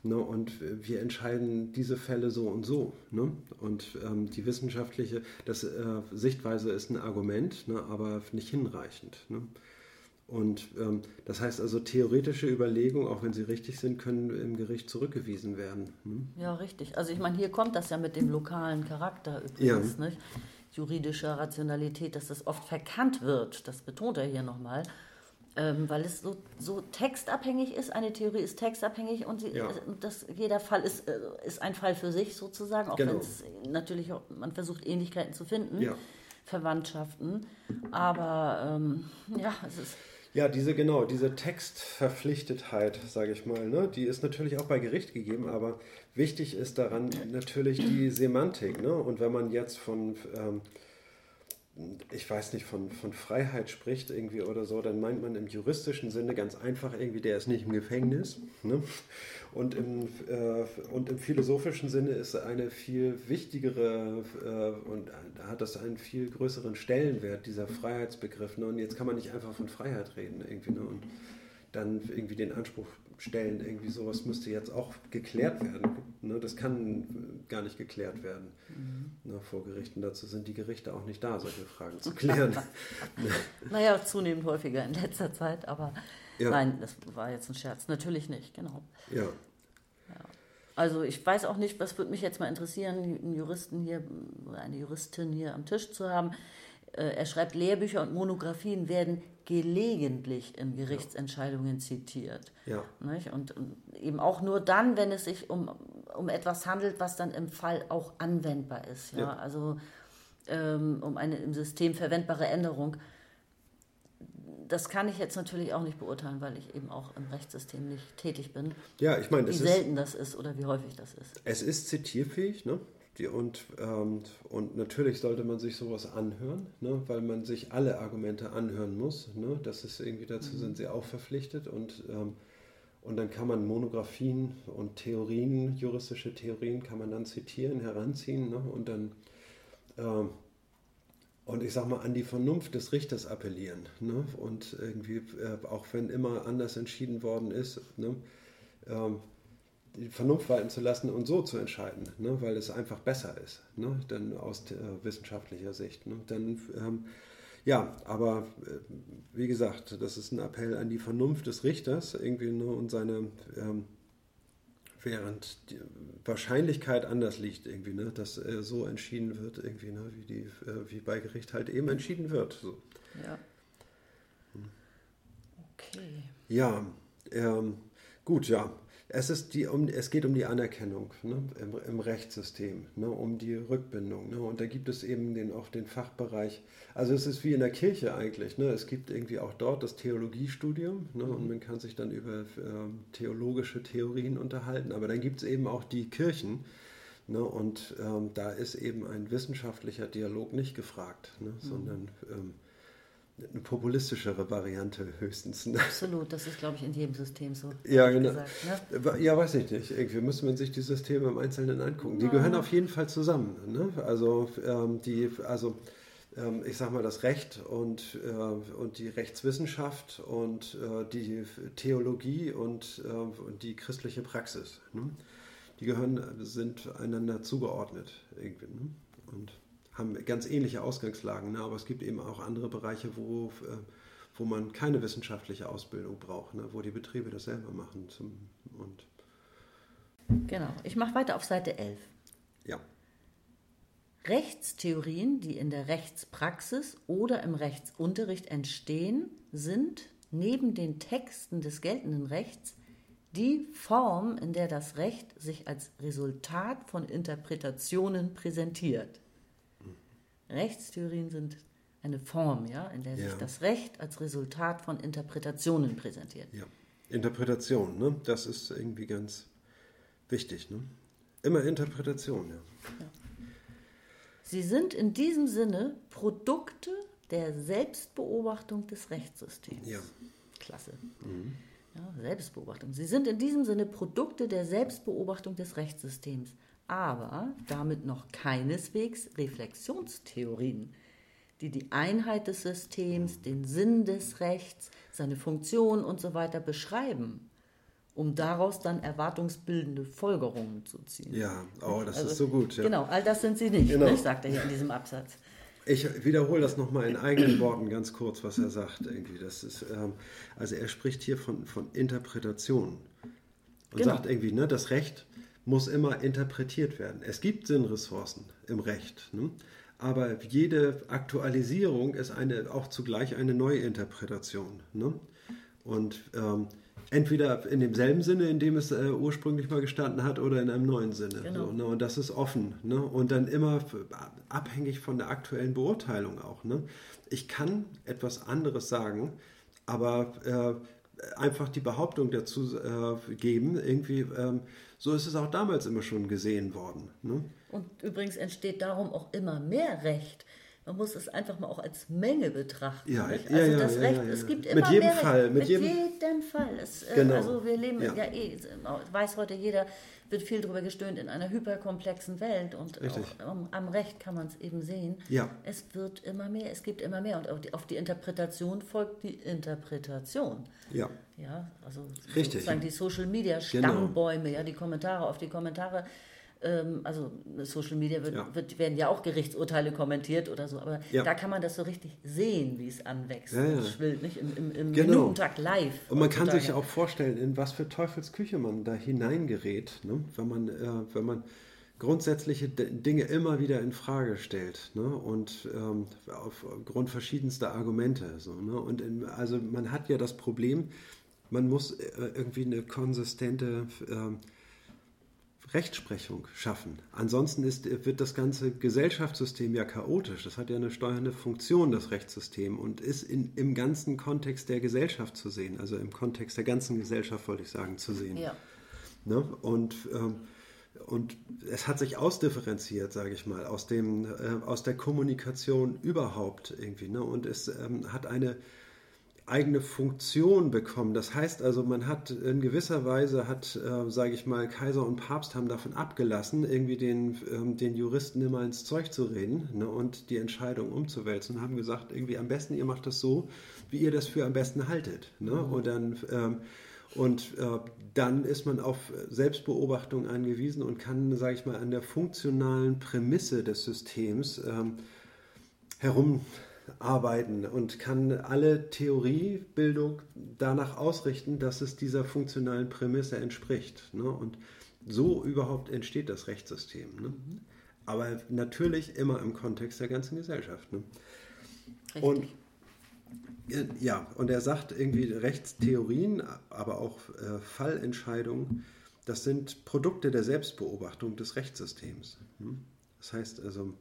Ne, und wir entscheiden diese Fälle so und so. Ne? Und ähm, die wissenschaftliche das, äh, Sichtweise ist ein Argument, ne, aber nicht hinreichend. Ne? Und ähm, das heißt also, theoretische Überlegungen, auch wenn sie richtig sind, können im Gericht zurückgewiesen werden. Ne? Ja, richtig. Also ich meine, hier kommt das ja mit dem lokalen Charakter übrigens, nicht? Juridischer Rationalität, dass das oft verkannt wird. Das betont er hier nochmal. Ähm, weil es so, so textabhängig ist. Eine Theorie ist textabhängig und sie, Ja. und das, jeder Fall ist, äh, ist ein Fall für sich sozusagen, auch Genau. wenn es natürlich auch, man versucht Ähnlichkeiten zu finden, Ja. Verwandtschaften. Aber ähm, ja, es ist Ja, diese genau, diese Textverpflichtetheit, sage ich mal, ne, die ist natürlich auch bei Gericht gegeben, aber wichtig ist daran natürlich die Semantik. Ne? Und wenn man jetzt von, ähm, ich weiß nicht, von, von Freiheit spricht irgendwie oder so, dann meint man im juristischen Sinne ganz einfach irgendwie, der ist nicht im Gefängnis. Ne? Und, im, äh, und im philosophischen Sinne ist eine viel wichtigere äh, und da hat das einen viel größeren Stellenwert, dieser Freiheitsbegriff. Ne? Und jetzt kann man nicht einfach von Freiheit reden irgendwie. Ne? Und dann irgendwie den Anspruch stellen, irgendwie sowas müsste jetzt auch geklärt werden. Ne? Das kann gar nicht geklärt werden ne, vor Gerichten. Dazu sind die Gerichte auch nicht da, solche Fragen zu klären. <laughs> Naja, zunehmend häufiger in letzter Zeit, aber Ja. nein, das war jetzt ein Scherz. Natürlich nicht, genau. ja. Also ich weiß auch nicht, was würde mich jetzt mal interessieren, einen Juristen hier oder eine Juristin hier am Tisch zu haben. Äh, Er schreibt, Lehrbücher und Monographien werden gelegentlich in Gerichtsentscheidungen zitiert. Ja. Und, eben auch nur dann, wenn es sich um, um etwas handelt, was dann im Fall auch anwendbar ist. Ja? Ja. Also ähm, um eine im System verwendbare Änderung. Das kann ich jetzt natürlich auch nicht beurteilen, weil ich eben auch im Rechtssystem nicht tätig bin. Ja, ich meine, Wie es ist, selten das ist oder wie häufig das ist. es ist zitierfähig, ne? Die, und, ähm, und natürlich sollte man sich sowas anhören, ne? weil man sich alle Argumente anhören muss. Ne? Das ist irgendwie, dazu sind sie auch verpflichtet und, ähm, Und dann kann man Monographien und Theorien, juristische Theorien, kann man dann zitieren, heranziehen ne? und dann, äh, und ich sag mal, an die Vernunft des Richters appellieren. Ne? Und irgendwie, äh, auch wenn immer anders entschieden worden ist, ne? Die Vernunft walten zu lassen und so zu entscheiden, ne? weil es einfach besser ist, ne? dann aus äh, wissenschaftlicher Sicht. Ne? Dann, ähm, ja, aber äh, wie gesagt, das ist ein Appell an die Vernunft des Richters irgendwie ne? und seine, ähm, während die Wahrscheinlichkeit anders liegt irgendwie, ne? dass äh, so entschieden wird irgendwie, ne? wie, die, äh, wie bei Gericht halt eben entschieden wird. So. Ja. Okay. Ja, ähm, gut, ja. Es, ist die, um, es geht um die Anerkennung ne, im, im, Rechtssystem, ne, um die Rückbindung. Ne, und da gibt es eben den, auch den Fachbereich. Also es ist wie in der Kirche eigentlich. Ne, es gibt irgendwie auch dort das Theologiestudium ne, und man kann sich dann über äh, theologische Theorien unterhalten. Aber dann gibt es eben auch die Kirchen. Ne, und ähm, da ist eben ein wissenschaftlicher Dialog nicht gefragt, mhm. sondern ähm, eine populistischere Variante höchstens. Ne? Absolut, das ist, glaube ich, in jedem System so. Ja, genau. Gesagt, ne? Ja, weiß ich nicht. Irgendwie müsste man sich die Systeme im Einzelnen angucken. Die ja. gehören auf jeden Fall zusammen. Ne? Also, ähm, die, also ähm, ich sage mal, das Recht und, äh, und die Rechtswissenschaft und äh, die Theologie und, äh, und die christliche Praxis. Ne? Die gehören, sind einander zugeordnet irgendwie. Ne? Und haben ganz ähnliche Ausgangslagen, ne? aber es gibt eben auch andere Bereiche, wo, äh, wo man keine wissenschaftliche Ausbildung braucht, ne? wo die Betriebe das selber machen. Zum, und genau, ich mache weiter auf Seite 11. Ja. Rechtstheorien, die in der Rechtspraxis oder im Rechtsunterricht entstehen, sind neben den Texten des geltenden Rechts die Form, in der das Recht sich als Resultat von Interpretationen präsentiert. Rechtstheorien sind eine Form, ja, in der ja. sich das Recht als Resultat von Interpretationen präsentiert. Ja, Interpretation, ne? das ist irgendwie ganz wichtig. Ne? Immer Interpretation, ja. ja. Sie sind in diesem Sinne Produkte der Selbstbeobachtung des Rechtssystems. Ja. Klasse. Mhm. Ja, Selbstbeobachtung. Sie sind in diesem Sinne Produkte der Selbstbeobachtung des Rechtssystems aber damit noch keineswegs Reflexionstheorien, die die Einheit des Systems, den Sinn des Rechts, seine Funktion und so weiter beschreiben, um daraus dann erwartungsbildende Folgerungen zu ziehen. Ja, oh, das also, ist so gut. Ja. Genau, all das sind sie nicht, genau. ne, sagt er hier in diesem Absatz. Ich wiederhole das nochmal in eigenen Worten ganz kurz, was er sagt. Irgendwie. Das ist, ähm, also er spricht hier von, von Interpretation und genau. sagt irgendwie, ne, das Recht muss immer interpretiert werden. Es gibt Sinnressourcen im Recht, ne? aber jede Aktualisierung ist eine, auch zugleich eine Neuinterpretation. Ne? Und ähm, entweder in demselben Sinne, in dem es äh, ursprünglich mal gestanden hat, oder in einem neuen Sinne. Genau. So, ne? Und das ist offen. Ne? Und dann immer abhängig von der aktuellen Beurteilung auch. Ne? Ich kann etwas anderes sagen, aber äh, einfach die Behauptung dazu äh, geben, irgendwie. Ähm, so ist es auch damals immer schon gesehen worden. Ne? Und übrigens entsteht darum auch immer mehr Recht. Man muss es einfach mal auch als Menge betrachten. Ja, nicht? Also ja, das ja, Recht, ja, es gibt immer mit jedem mehr Fall, Recht. Mit, jedem, jedem Fall. Es, äh, genau. Also wir leben ja. eh, weiß heute jeder, wird viel darüber gestöhnt in einer hyperkomplexen Welt und am, am, Recht kann man es eben sehen. Ja. Es wird immer mehr, es gibt immer mehr und auf die, auf die Interpretation folgt die Interpretation. Ja. Ja, also Richtig. sozusagen die Social Media genau. Stammbäume, genau. ja, die Kommentare auf die Kommentare ähm, also Social Media wird, ja. Wird, werden ja auch Gerichtsurteile kommentiert oder so, aber ja. da kann man das so richtig sehen, wie es anwächst ja, und schwillt, nicht? Im, im, im genau. Minutentakt live. Und man kann sich auch vorstellen, in was für Teufels man da hineingerät, ne? wenn man, äh, wenn man grundsätzliche Dinge immer wieder in Frage stellt ne? und ähm, aufgrund verschiedenster Argumente. So, ne? Und in, also man hat ja das Problem, man muss äh, irgendwie eine konsistente äh, Rechtsprechung schaffen. Ansonsten ist, wird das ganze Gesellschaftssystem ja chaotisch. Das hat ja eine steuernde Funktion, das Rechtssystem, und ist in, im ganzen Kontext der Gesellschaft zu sehen, also im Kontext der ganzen Gesellschaft, wollte ich sagen, zu sehen. Ja. Ne? Und, ähm, und es hat sich ausdifferenziert, sage ich mal, aus, dem, äh, aus der Kommunikation überhaupt irgendwie. Ne? Und es ähm, hat eine eigene Funktion bekommen. Das heißt also, man hat in gewisser Weise, hat, äh, sage ich mal, Kaiser und Papst haben davon abgelassen, irgendwie den, ähm, den Juristen immer ins Zeug zu reden ne, und die Entscheidung umzuwälzen und haben gesagt, irgendwie am besten, ihr macht das so, wie ihr das für am besten haltet. Ne? Mhm. Und dann... Ähm, und äh, dann ist man auf Selbstbeobachtung angewiesen und kann, sage ich mal, an der funktionalen Prämisse des Systems ähm, herum arbeiten und kann alle Theoriebildung danach ausrichten, dass es dieser funktionalen Prämisse entspricht. Ne? Und so überhaupt entsteht das Rechtssystem. Ne? Aber natürlich immer im Kontext der ganzen Gesellschaft. Ne? Und ja, und er sagt irgendwie Rechtstheorien, aber auch äh, Fallentscheidungen, das sind Produkte der Selbstbeobachtung des Rechtssystems. Hm? Das heißt also,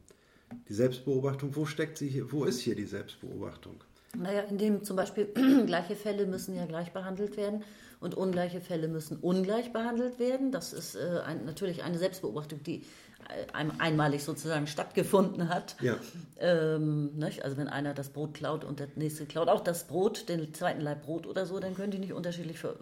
die Selbstbeobachtung, wo steckt sie hier, wo ist hier die Selbstbeobachtung? Naja, indem zum Beispiel <clears throat> gleiche Fälle müssen ja gleich behandelt werden und ungleiche Fälle müssen ungleich behandelt werden. Das ist äh, ein, natürlich eine Selbstbeobachtung, die einmalig sozusagen stattgefunden hat. Ja. Ähm, also wenn einer das Brot klaut und der nächste klaut auch das Brot, den zweiten Leib Brot oder so, dann können die nicht unterschiedlich, für,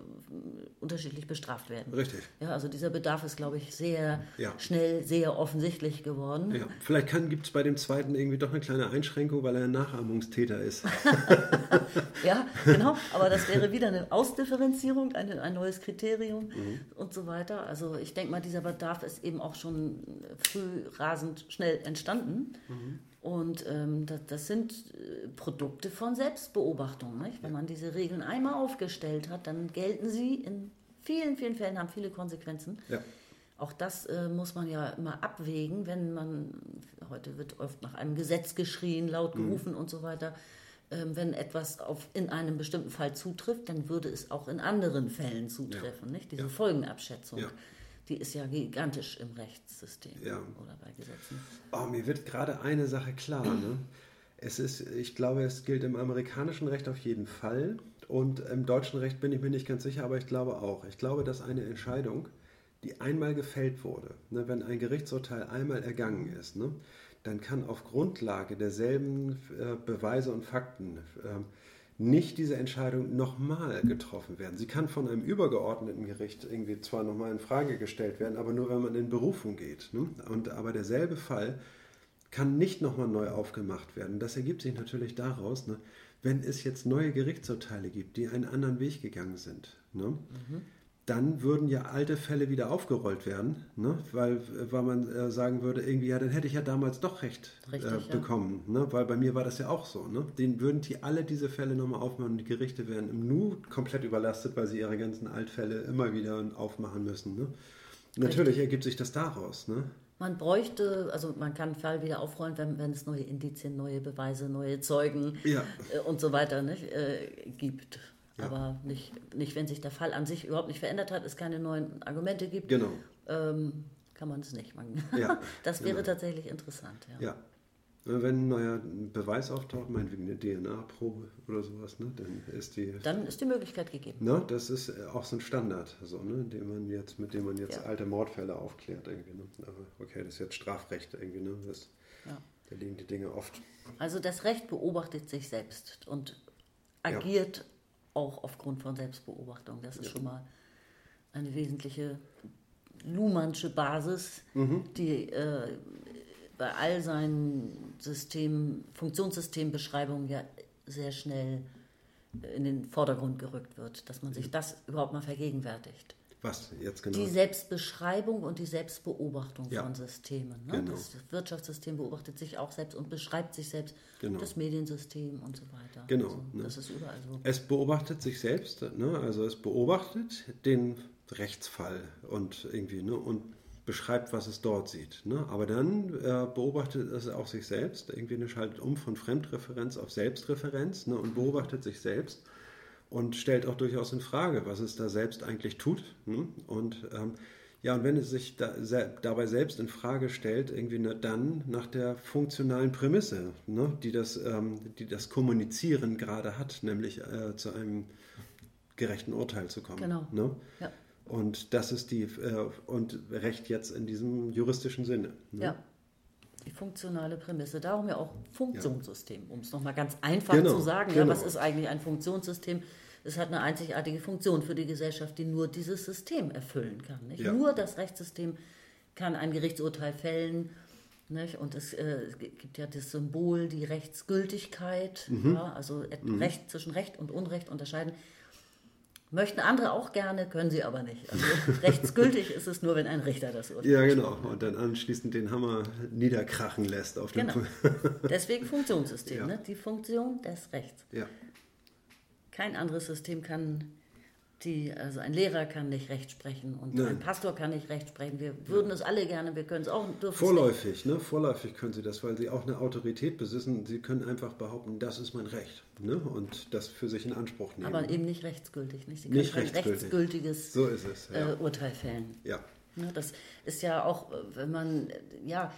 unterschiedlich bestraft werden. Richtig. Ja, also dieser Bedarf ist, glaube ich, sehr ja. schnell, sehr offensichtlich geworden. Ja. Vielleicht gibt es bei dem zweiten irgendwie doch eine kleine Einschränkung, weil er ein Nachahmungstäter ist. <laughs> ja, genau. Aber das wäre wieder eine Ausdifferenzierung, ein, ein neues Kriterium mhm. und so weiter. Also ich denke mal, dieser Bedarf ist eben auch schon früh rasend schnell entstanden. Mhm. Und ähm, das, das, sind äh, Produkte von Selbstbeobachtung. Nicht? Wenn man diese Regeln einmal aufgestellt hat, dann gelten sie in vielen, vielen Fällen, haben viele Konsequenzen. Ja. Auch das äh, muss man ja immer abwägen, wenn man, heute wird oft nach einem Gesetz geschrien, laut mhm. gerufen mhm. und so weiter. Ähm, wenn etwas auf, in einem bestimmten Fall zutrifft, dann würde es auch in anderen Fällen zutreffen. Ja. Nicht? Diese ja. Folgenabschätzung die ist ja gigantisch im Rechtssystem ja. oder bei Gesetzen. Oh, mir wird gerade eine Sache klar. Ne? Es ist, ich glaube, es gilt im amerikanischen Recht auf jeden Fall und im deutschen Recht bin ich mir nicht ganz sicher, aber ich glaube auch. Ich glaube, dass eine Entscheidung, die einmal gefällt wurde, ne, wenn ein Gerichtsurteil einmal ergangen ist, ne, dann kann auf Grundlage derselben äh, Beweise und Fakten äh, nicht diese Entscheidung nochmal getroffen werden. Sie kann von einem übergeordneten Gericht irgendwie zwar nochmal in Frage gestellt werden, aber nur wenn man in Berufung geht. Ne? Und, aber derselbe Fall kann nicht nochmal neu aufgemacht werden. Das ergibt sich natürlich daraus, ne, wenn es jetzt neue Gerichtsurteile gibt, die einen anderen Weg gegangen sind. Ne? Mhm dann würden ja alte Fälle wieder aufgerollt werden, ne? weil, weil man äh, sagen würde, irgendwie, ja, dann hätte ich ja damals doch recht Richtig, äh, bekommen, ja. ne? weil bei mir war das ja auch so. Ne? Den würden die alle diese Fälle nochmal aufmachen und die Gerichte wären im Nu komplett überlastet, weil sie ihre ganzen Altfälle immer wieder aufmachen müssen. Ne? Natürlich ergibt sich das daraus. Ne? Man bräuchte, also man kann einen Fall wieder aufrollen, wenn, wenn es neue Indizien, neue Beweise, neue Zeugen ja. äh, und so weiter nicht, äh, gibt. Ja. Aber nicht, nicht, wenn sich der Fall an sich überhaupt nicht verändert hat, es keine neuen Argumente gibt, genau. ähm, kann man es nicht machen. Ja, <laughs> das wäre genau. tatsächlich interessant. Ja. ja. Wenn ein neuer Beweis auftaucht, meinetwegen eine DNA-Probe oder sowas, ne, dann ist die. Dann ist die Möglichkeit gegeben. Ne, das ist auch so ein Standard, so, ne, den man jetzt, mit dem man jetzt ja. alte Mordfälle aufklärt. Irgendwie, ne? Aber okay, das ist jetzt Strafrecht irgendwie, ne? Das, ja. Da liegen die Dinge oft. Also das Recht beobachtet sich selbst und agiert auch aufgrund von Selbstbeobachtung. Das ist ja. schon mal eine wesentliche Luhmannsche Basis, mhm. die äh, bei all seinen System, Funktionssystembeschreibungen ja sehr schnell in den Vordergrund gerückt wird, dass man sich das überhaupt mal vergegenwärtigt. Was jetzt genau? Die Selbstbeschreibung und die Selbstbeobachtung ja. von Systemen. Ne? Genau. Das Wirtschaftssystem beobachtet sich auch selbst und beschreibt sich selbst. Genau. Das Mediensystem und so weiter. Genau. Also, ne? Das ist überall so. Es beobachtet sich selbst, ne? also es beobachtet den Rechtsfall und irgendwie ne? und beschreibt, was es dort sieht. Ne? Aber dann äh, beobachtet es auch sich selbst, irgendwie ne, schaltet um von Fremdreferenz auf Selbstreferenz ne? und beobachtet sich selbst und stellt auch durchaus in Frage, was es da selbst eigentlich tut. Ne? Und ähm, ja, und wenn es sich da, se dabei selbst in Frage stellt, irgendwie ne, dann nach der funktionalen Prämisse, ne, die, das, ähm, die das Kommunizieren gerade hat, nämlich äh, zu einem gerechten Urteil zu kommen. Genau. Ne? Ja. Und das ist die, äh, und Recht jetzt in diesem juristischen Sinne. Ne? Ja. Die funktionale Prämisse. Darum ja auch Funktionssystem, um es nochmal ganz einfach Genau, zu sagen. genau. Ja, was ist eigentlich ein Funktionssystem? Es hat eine einzigartige Funktion für die Gesellschaft, die nur dieses System erfüllen kann. Ja. Nur das Rechtssystem kann ein Gerichtsurteil fällen. Nicht? Und es äh, gibt ja das Symbol, die Rechtsgültigkeit, Mhm. ja, also et- Recht zwischen Recht und Unrecht unterscheiden. Möchten andere auch gerne, können sie aber nicht. Also <laughs> rechtsgültig ist es nur, wenn ein Richter das Urteil Ja, genau. Und dann anschließend den Hammer niederkrachen lässt auf den Genau. <laughs> <laughs> Deswegen Funktionssystem, Ja. ne? die Funktion des Rechts. Ja, Kein anderes System kann die, also ein Lehrer kann nicht Recht sprechen und Nein. ein Pastor kann nicht Recht sprechen. Wir würden es alle gerne, wir können es auch, dürfen. Vorläufig, ne? Vorläufig können sie das, weil sie auch eine Autorität besitzen. Sie können einfach behaupten, das ist mein Recht. Ne? Und das für sich in Anspruch nehmen. Aber eben nicht rechtsgültig. Nicht? Sie können Nicht kein rechtsgültig. rechtsgültiges so es. Ja. äh, Urteil fällen. ja. Ne, das ist ja auch, äh, wenn man, äh, ja,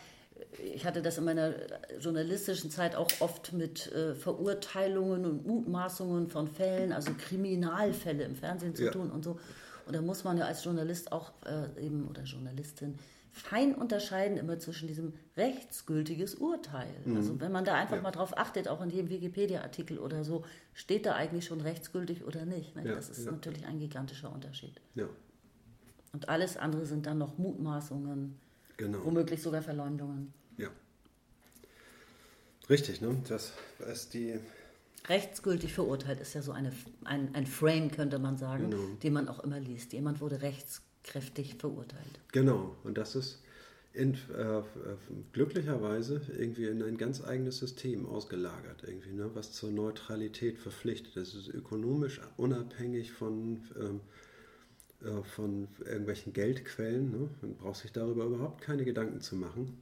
ich hatte das in meiner journalistischen Zeit auch oft mit äh, Verurteilungen und Mutmaßungen von Fällen, also Kriminalfälle im Fernsehen zu Ja. tun und so. Und da muss man ja als Journalist auch äh, eben oder Journalistin fein unterscheiden immer zwischen diesem rechtsgültiges Urteil. Mhm. Also wenn man da einfach mal drauf achtet, auch in jedem Wikipedia-Artikel oder so, steht da eigentlich schon rechtsgültig oder nicht. Ne? Ja, das ist ja. natürlich ein gigantischer Unterschied. ja, Und alles andere sind dann noch Mutmaßungen, genau. womöglich sogar Verleumdungen. Ja. Richtig, ne? Das ist die. Rechtsgültig verurteilt ist ja so eine, ein, ein Frame, könnte man sagen, Genau. den man auch immer liest. Jemand wurde rechtskräftig verurteilt. Genau. Und das ist in, äh, glücklicherweise irgendwie in ein ganz eigenes System ausgelagert, irgendwie, ne? was zur Neutralität verpflichtet. Das ist ökonomisch unabhängig von, ähm, äh, von irgendwelchen Geldquellen. Ne? Man braucht sich darüber überhaupt keine Gedanken zu machen.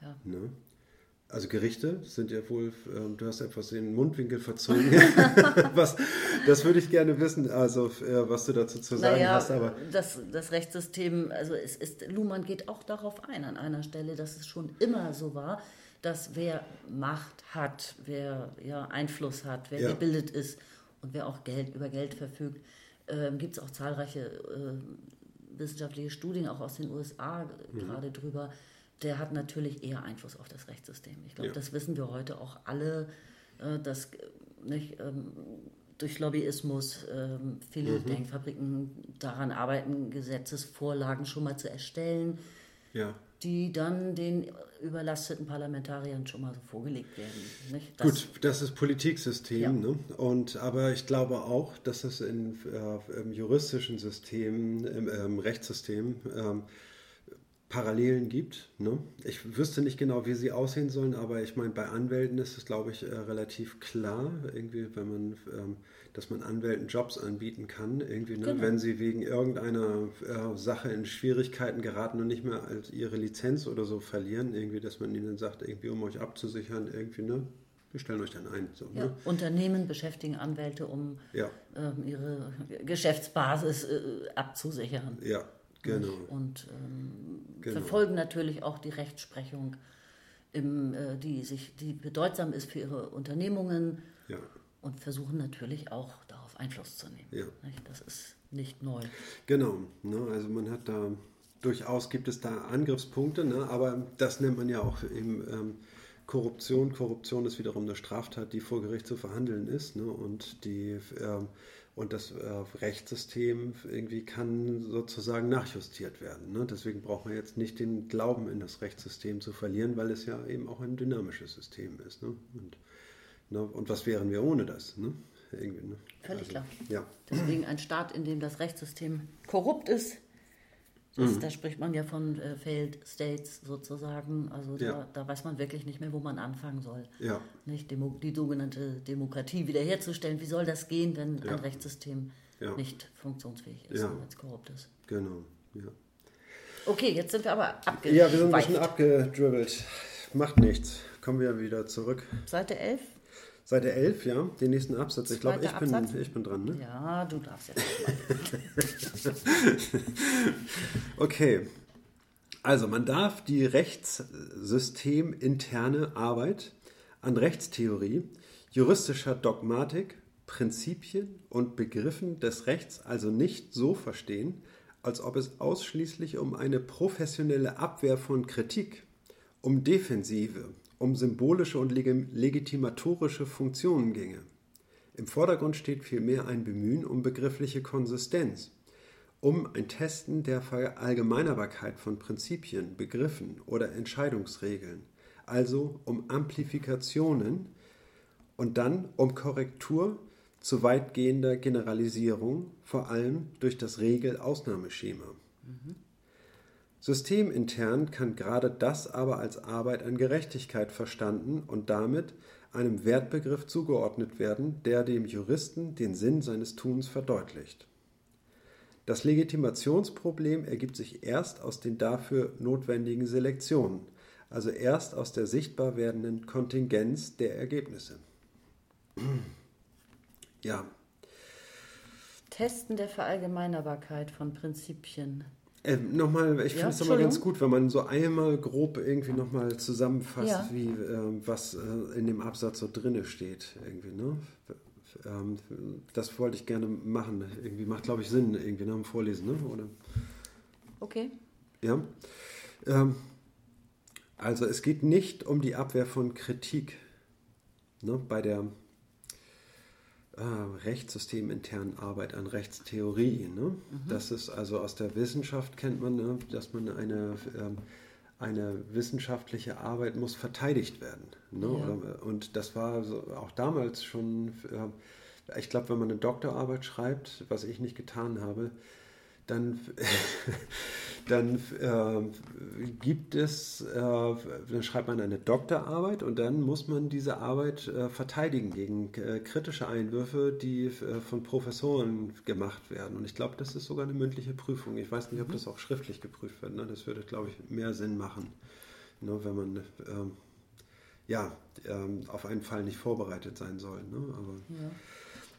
Ja. Ne? Also Gerichte sind ja wohl, ähm, du hast etwas den Mundwinkel verzogen. <laughs> <laughs> was, das würde ich gerne wissen, also äh, was du dazu zu sagen naja, hast. Aber das, das Rechtssystem, also es ist, Luhmann geht auch darauf ein an einer Stelle, dass es schon immer so war, dass wer Macht hat, wer ja, Einfluss hat, wer Ja. gebildet ist und wer auch Geld über Geld verfügt, ähm, gibt es auch zahlreiche äh, wissenschaftliche Studien, auch aus den USA Mhm. gerade drüber. Der hat natürlich eher Einfluss auf das Rechtssystem. Ich glaube, Ja. das wissen wir heute auch alle, äh, dass nicht, ähm, durch Lobbyismus ähm, viele Mhm. Denkfabriken daran arbeiten, Gesetzesvorlagen schon mal zu erstellen, ja. die dann den überlasteten Parlamentariern schon mal so vorgelegt werden. Das- Gut, das ist Politiksystem, Ja. ne? Und aber ich glaube auch, dass es in, äh, im juristischen System, im ähm, Rechtssystem ähm, Parallelen gibt. Ne? Ich wüsste nicht genau, wie sie aussehen sollen, aber ich meine, bei Anwälten ist es, glaube ich, äh, relativ klar, irgendwie, wenn man, ähm, dass man Anwälten Jobs anbieten kann, irgendwie, ne? Genau. wenn sie wegen irgendeiner äh, Sache in Schwierigkeiten geraten und nicht mehr als ihre Lizenz oder so verlieren, irgendwie, dass man ihnen sagt, irgendwie, um euch abzusichern, irgendwie, ne? Wir stellen euch dann ein. So, ja, ne? Unternehmen beschäftigen Anwälte, um ja, ähm, ihre Geschäftsbasis äh, abzusichern. ja, genau. Und ähm, Genau. verfolgen natürlich auch die Rechtsprechung, im, äh, die, sich, die bedeutsam ist für ihre Unternehmungen Ja, und versuchen natürlich auch darauf Einfluss zu nehmen. Ja. Das ist nicht neu. genau. Ne? Also man hat da, durchaus gibt es da Angriffspunkte, ne? aber das nennt man ja auch eben ähm, Korruption. Korruption ist wiederum eine Straftat, die vor Gericht zu verhandeln ist. Ne? Und, die, ähm, und das äh, Rechtssystem irgendwie kann sozusagen nachjustiert werden. Ne? Deswegen braucht man jetzt nicht den Glauben in das Rechtssystem zu verlieren, weil es ja eben auch ein dynamisches System ist. Ne? Und, ne? und was wären wir ohne das? Ne? Ne? Völlig klar. Ja. Deswegen ein Staat, in dem das Rechtssystem korrupt ist, das, Mhm. da spricht man ja von äh, Failed States sozusagen. Also da, Ja. da weiß man wirklich nicht mehr, wo man anfangen soll. Ja. Nicht Demo die sogenannte Demokratie wiederherzustellen. Wie soll das gehen, wenn Ja. ein Rechtssystem nicht funktionsfähig ist, Ja. wenn es korrupt ist? Genau, ja. Okay, jetzt sind wir aber abgeschweift. Ja, wir sind ein bisschen abgedribbelt. Macht nichts. Kommen wir wieder zurück. Seite 11? Seite 11, ja, den nächsten Absatz. Ich glaube, ich bin, Absatz? ich bin dran, ne? Ja, du darfst jetzt. <laughs> Okay. Also, man darf die rechtssyteminterne Arbeit an Rechtstheorie, juristischer Dogmatik, Prinzipien und Begriffen des Rechts also nicht so verstehen, als ob es ausschließlich um eine professionelle Abwehr von Kritik um defensive, um symbolische und legitimatorische Funktionen ginge. Im Vordergrund steht vielmehr ein Bemühen um begriffliche Konsistenz, um ein Testen der Verallgemeinerbarkeit von Prinzipien, Begriffen oder Entscheidungsregeln, also um Amplifikationen und dann um Korrektur zu weitgehender Generalisierung, vor allem durch das Regel-Ausnahmeschema. Mhm. Systemintern kann gerade das aber als Arbeit an Gerechtigkeit verstanden und damit einem Wertbegriff zugeordnet werden, der dem Juristen den Sinn seines Tuns verdeutlicht. Das Legitimationsproblem ergibt sich erst aus den dafür notwendigen Selektionen, also erst aus der sichtbar werdenden Kontingenz der Ergebnisse. <clears throat> Ja. Testen der Verallgemeinerbarkeit von Prinzipien. Äh, nochmal, ich finde es immer ganz gut, wenn man so einmal grob irgendwie nochmal zusammenfasst, ja. wie äh, was äh, in dem Absatz so drinne steht. Irgendwie, ne? Ähm, das wollte ich gerne machen. Irgendwie macht, glaube ich, Sinn, irgendwie nach dem Vorlesen, ne? Oder? Okay. Ja. Ähm, also es geht nicht um die Abwehr von Kritik ne, bei der äh, rechtssysteminternen Arbeit an Rechtstheorie. Ne? Mhm. Das ist also aus der Wissenschaft kennt man, ne, dass man eine, ähm, eine wissenschaftliche Arbeit muss verteidigt werden. Ne? Ja. Und das war so, auch damals schon, äh, ich glaube, wenn man eine Doktorarbeit schreibt, was ich nicht getan habe, dann, <laughs> dann äh, gibt es, äh, dann schreibt man eine Doktorarbeit und dann muss man diese Arbeit äh, verteidigen gegen äh, kritische Einwürfe, die äh, von Professoren gemacht werden. Und ich glaube, das ist sogar eine mündliche Prüfung. Ich weiß nicht, ob mhm. das auch schriftlich geprüft wird. Ne? Das würde, glaube ich, mehr Sinn machen, ne? wenn man ähm, ja, ähm, auf einen Fall nicht vorbereitet sein soll. Ne? Aber, ja.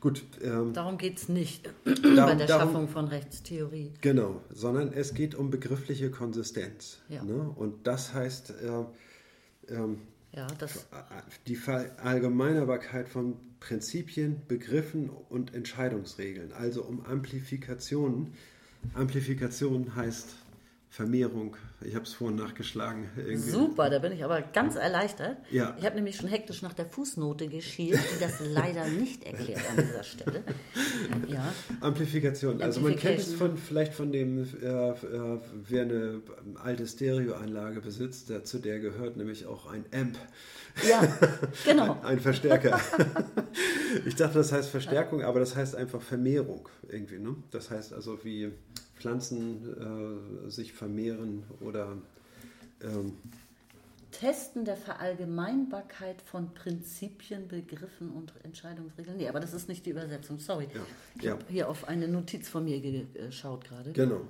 Gut. Ähm, darum geht es nicht darum, <clears throat> bei der darum, Schaffung von Rechtstheorie. Genau, sondern es geht um begriffliche Konsistenz. Ja. Ne? Und das heißt, äh, ähm, ja, das die Verallgemeinerbarkeit von Prinzipien, Begriffen und Entscheidungsregeln, also um Amplifikationen. Amplifikation heißt Vermehrung. Ich habe es vorhin nachgeschlagen. Irgendwie. Super, da bin ich aber ganz erleichtert. Ja. Ich habe nämlich schon hektisch nach der Fußnote geschielt, die das leider nicht erklärt an dieser Stelle. Ja. Amplifikation. Also man kennt es von, vielleicht von dem, äh, äh, wer eine alte Stereoanlage besitzt, der, zu der gehört nämlich auch ein Amp. Ja, <laughs> genau. ein, ein Verstärker. <laughs> ich dachte, das heißt Verstärkung, aber das heißt einfach Vermehrung irgendwie. Ne? Das heißt also wie Pflanzen äh, sich vermehren oder ähm, Testen der Verallgemeinbarkeit von Prinzipien, Begriffen und Entscheidungsregeln. Nee, aber das ist nicht die Übersetzung, sorry. Ja, ich ja. habe hier auf eine Notiz von mir geschaut gerade. Genau.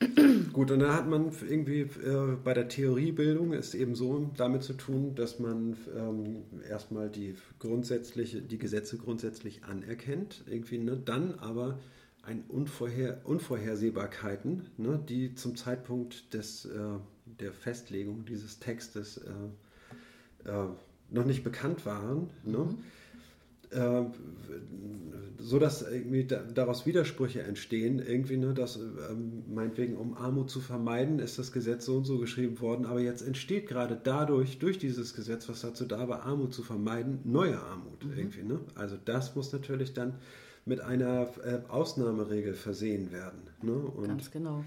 <clears throat> Gut, und da hat man irgendwie äh, bei der Theoriebildung ist eben so damit zu tun, dass man ähm, erstmal die grundsätzliche, die Gesetze grundsätzlich anerkennt, irgendwie, ne, dann aber ein Unvorher Unvorhersehbarkeiten, ne, die zum Zeitpunkt des, äh, der Festlegung dieses Textes äh, äh, noch nicht bekannt waren. Ne? Mhm. Äh, so dass irgendwie daraus Widersprüche entstehen, irgendwie, ne, dass ähm, meinetwegen, um Armut zu vermeiden, ist das Gesetz so und so geschrieben worden, aber jetzt entsteht gerade dadurch, durch dieses Gesetz, was dazu da war, Armut zu vermeiden, neue Armut mhm. irgendwie. Ne? Also das muss natürlich dann mit einer äh, Ausnahmeregel versehen werden. Ne? Und, Ganz genau.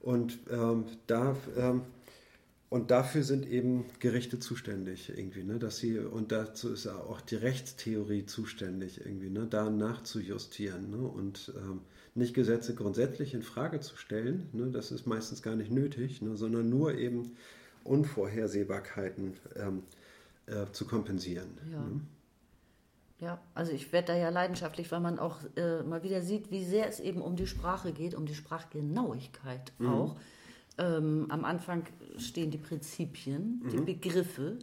Und, ähm, da, ähm, und dafür sind eben Gerichte zuständig irgendwie, ne? dass sie, und dazu ist auch die Rechtstheorie zuständig, irgendwie, ne? da nachzujustieren ne? und ähm, nicht Gesetze grundsätzlich in Frage zu stellen, ne? das ist meistens gar nicht nötig, ne? sondern nur eben Unvorhersehbarkeiten ähm, äh, zu kompensieren. Ja. Ne? Ja, also ich werde da ja leidenschaftlich, weil man auch äh, mal wieder sieht, wie sehr es eben um die Sprache geht, um die Sprachgenauigkeit mhm. auch. Ähm, am Anfang stehen die Prinzipien, mhm. die Begriffe,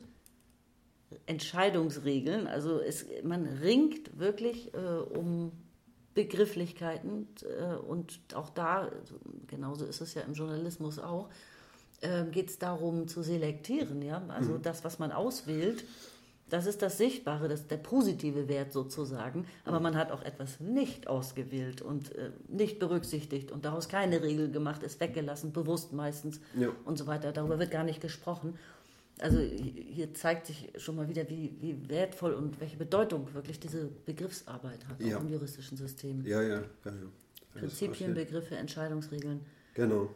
Entscheidungsregeln. Also es, man ringt wirklich äh, um Begrifflichkeiten äh, und auch da, genauso ist es ja im Journalismus auch, äh, geht es darum zu selektieren. Ja? Also mhm. das, was man auswählt, das ist das Sichtbare, das der positive Wert sozusagen. Aber man hat auch etwas nicht ausgewählt und äh, nicht berücksichtigt und daraus keine Regel gemacht, ist weggelassen, bewusst meistens ja. und so weiter. Darüber wird gar nicht gesprochen. Also hier zeigt sich schon mal wieder, wie, wie wertvoll und welche Bedeutung wirklich diese Begriffsarbeit hat, Ja. im juristischen System. Ja, ja, ja. ja. Alles Prinzipien. Begriffe, Entscheidungsregeln. Genau.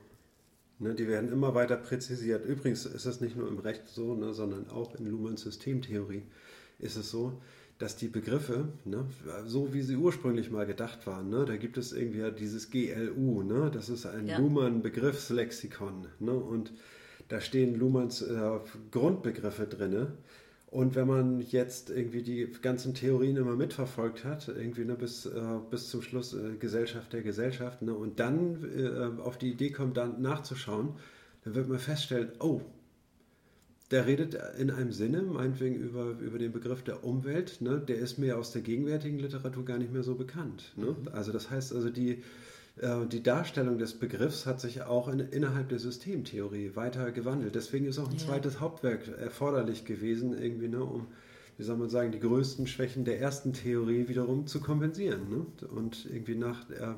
Ne, die werden immer weiter präzisiert. Übrigens ist es nicht nur im Recht so, ne, sondern auch in Luhmanns Systemtheorie ist es so, dass die Begriffe, ne, so wie sie ursprünglich mal gedacht waren, ne, da gibt es irgendwie ja dieses GLU, ne, das ist ein Ja. Luhmann-Begriffslexikon. Ne, und da stehen Luhmanns äh, Grundbegriffe drinne. Und wenn man jetzt irgendwie die ganzen Theorien immer mitverfolgt hat, irgendwie ne, bis, äh, bis zum Schluss äh, Gesellschaft der Gesellschaft, ne, und dann äh, auf die Idee kommt, dann nachzuschauen, dann wird man feststellen, oh, der redet in einem Sinne, meinetwegen über, über den Begriff der Umwelt, ne, der ist mir aus der gegenwärtigen Literatur gar nicht mehr so bekannt. Ne? Also das heißt also, die, die Darstellung des Begriffs hat sich auch in, innerhalb der Systemtheorie weiter gewandelt. Deswegen ist auch ein Ja. zweites Hauptwerk erforderlich gewesen, irgendwie, ne, um, wie soll man sagen, die größten Schwächen der ersten Theorie wiederum zu kompensieren. Ne? Und irgendwie nach der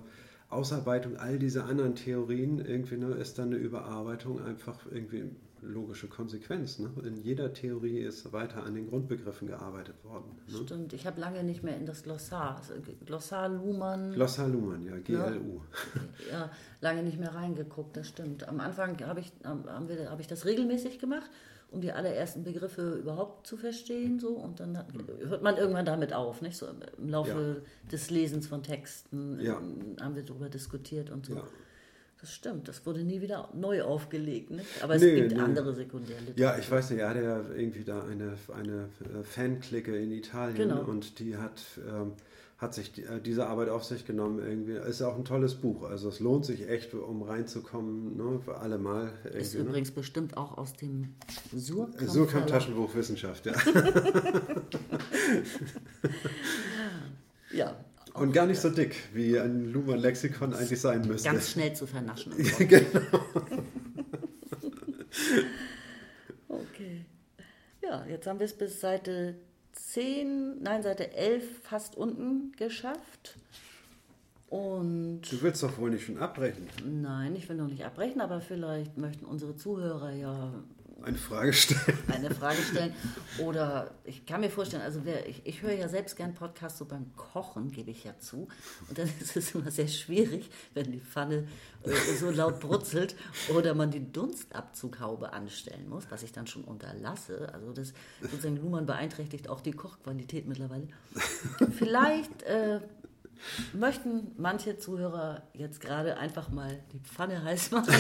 Ausarbeitung all dieser anderen Theorien irgendwie ne, ist dann eine Überarbeitung einfach irgendwie logische Konsequenz. Ne? In jeder Theorie ist weiter an den Grundbegriffen gearbeitet worden. Ne? Stimmt, ich habe lange nicht mehr in das Glossar, also Glossar Luhmann, Glossar Luhmann, ja, GLU. <laughs> ja, lange nicht mehr reingeguckt, das stimmt. Am Anfang habe ich, haben wir, habe ich das regelmäßig gemacht, um die allerersten Begriffe überhaupt zu verstehen. So, und dann hat, hört man irgendwann damit auf. Nicht? So im, Laufe des Lesens von Texten Ja. ähm, haben wir darüber diskutiert und so. Ja. Das stimmt, das wurde nie wieder neu aufgelegt. Nicht? Aber es Nee, gibt nee. andere Sekundärliteratur. Ja, ich weiß nicht, er hatte ja irgendwie da eine, eine äh, Fanklicke in Italien Genau. und die hat, ähm, hat sich die, äh, diese Arbeit auf sich genommen. Irgendwie. Ist auch ein tolles Buch. Also es lohnt sich echt, um reinzukommen, ne, für alle Mal. Ist ne? übrigens bestimmt auch aus dem Surkamp. Verlag. Taschenbuch Wissenschaft, ja. <laughs> <laughs> Ja, Und gar nicht so dick, wie ein Luhmann-Lexikon eigentlich sein müsste. ganz schnell zu vernaschen. <laughs> genau. <laughs> Okay. Ja, jetzt haben wir es bis Seite 10, nein, Seite 11 fast unten geschafft. Und Du willst doch wohl nicht schon abbrechen. nein, ich will noch nicht abbrechen, aber vielleicht möchten unsere Zuhörer ja Eine Frage stellen. eine Frage stellen. Oder ich kann mir vorstellen, also wer, ich, ich höre ja selbst gern Podcasts so beim Kochen, gebe ich ja zu. Und dann ist es immer sehr schwierig, wenn die Pfanne äh, so laut brutzelt oder man die Dunstabzughaube anstellen muss, was ich dann schon unterlasse. Also das sozusagen Luhmann beeinträchtigt auch die Kochqualität mittlerweile. Vielleicht äh, möchten manche Zuhörer jetzt gerade einfach mal die Pfanne heiß machen.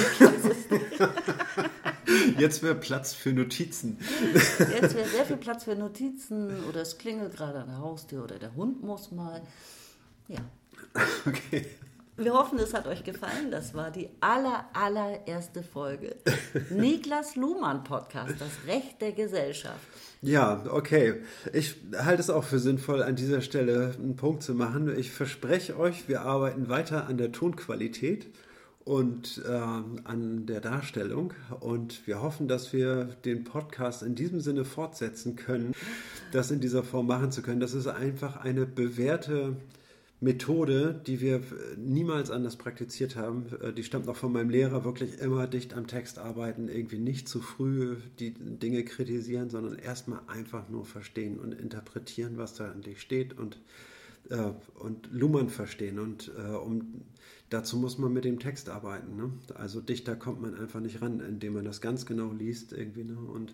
<laughs> Jetzt wäre Platz für Notizen. Jetzt wäre sehr viel Platz für Notizen oder es klingelt gerade an der Haustür oder der Hund muss mal. Ja. Okay. Wir hoffen, es hat euch gefallen. Das war die aller, allererste Folge. Niklas Luhmann Podcast, das Recht der Gesellschaft. Ja, okay. Ich halte es auch für sinnvoll, an dieser Stelle einen Punkt zu machen. Ich verspreche euch, wir arbeiten weiter an der Tonqualität und ähm, an der Darstellung. Und wir hoffen, dass wir den Podcast in diesem Sinne fortsetzen können, das in dieser Form machen zu können. Das ist einfach eine bewährte Methode, die wir niemals anders praktiziert haben. Äh, Die stammt noch von meinem Lehrer, wirklich immer dicht am Text arbeiten, irgendwie nicht zu früh die Dinge kritisieren, sondern erstmal einfach nur verstehen und interpretieren, was da eigentlich steht und, äh, und Luhmann verstehen. Und äh, um, dazu muss man mit dem Text arbeiten. Ne? Also dichter kommt man einfach nicht ran, indem man das ganz genau liest irgendwie. Ne? Und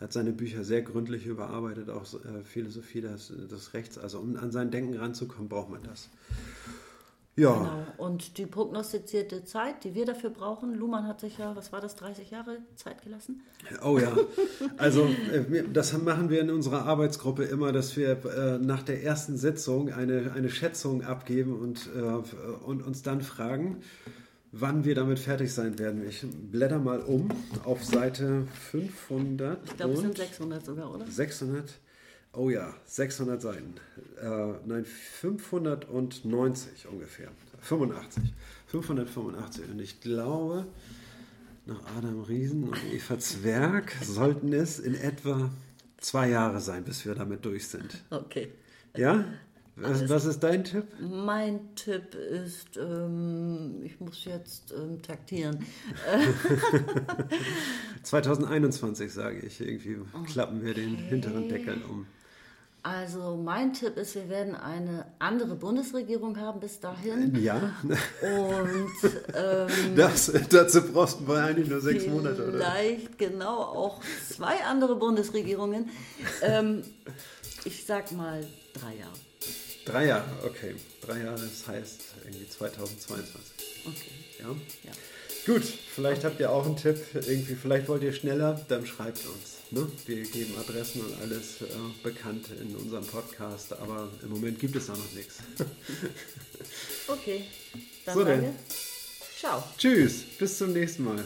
hat seine Bücher sehr gründlich überarbeitet, auch äh, Philosophie des, des Rechts. Also um an sein Denken ranzukommen, braucht man das. Ja, Genau. Und die prognostizierte Zeit, die wir dafür brauchen, Luhmann hat sich ja, was war das, 30 Jahre Zeit gelassen? oh ja. <laughs> Also äh, das machen wir in unserer Arbeitsgruppe immer, dass wir äh, nach der ersten Sitzung eine, eine Schätzung abgeben und, äh, und uns dann fragen, wann wir damit fertig sein werden. Ich blätter mal um auf Seite 500. Ich glaube, es sind 600 sogar, oder? 600, oh ja, 600 Seiten. Äh, nein, 590 ungefähr. 85. 585. Und ich glaube, nach Adam Riesen und Eva Zwerg sollten es in etwa zwei Jahre sein, bis wir damit durch sind. Okay. Ja? Was, was ist dein Tipp? Mein Tipp ist, ähm, ich muss jetzt ähm, taktieren. <laughs> 2021 sage ich, irgendwie klappen wir den hinteren Deckel um. Also mein Tipp ist, wir werden eine andere Bundesregierung haben bis dahin. Ja, Und <laughs> ähm, das, dazu brauchst du eigentlich nur sechs Monate, oder? vielleicht genau auch zwei andere Bundesregierungen. Ähm, ich sag mal drei Jahre. Drei Jahre, okay. Drei Jahre, das heißt irgendwie 2022. Okay. Ja? Ja. Gut, vielleicht habt ihr auch einen Tipp. Irgendwie, vielleicht wollt ihr schneller, dann schreibt uns. Ne? Wir geben Adressen und alles äh, bekannt in unserem Podcast, aber im Moment gibt es da noch nichts. <laughs> Okay. Dann So denn. Ciao. Tschüss, bis zum nächsten Mal.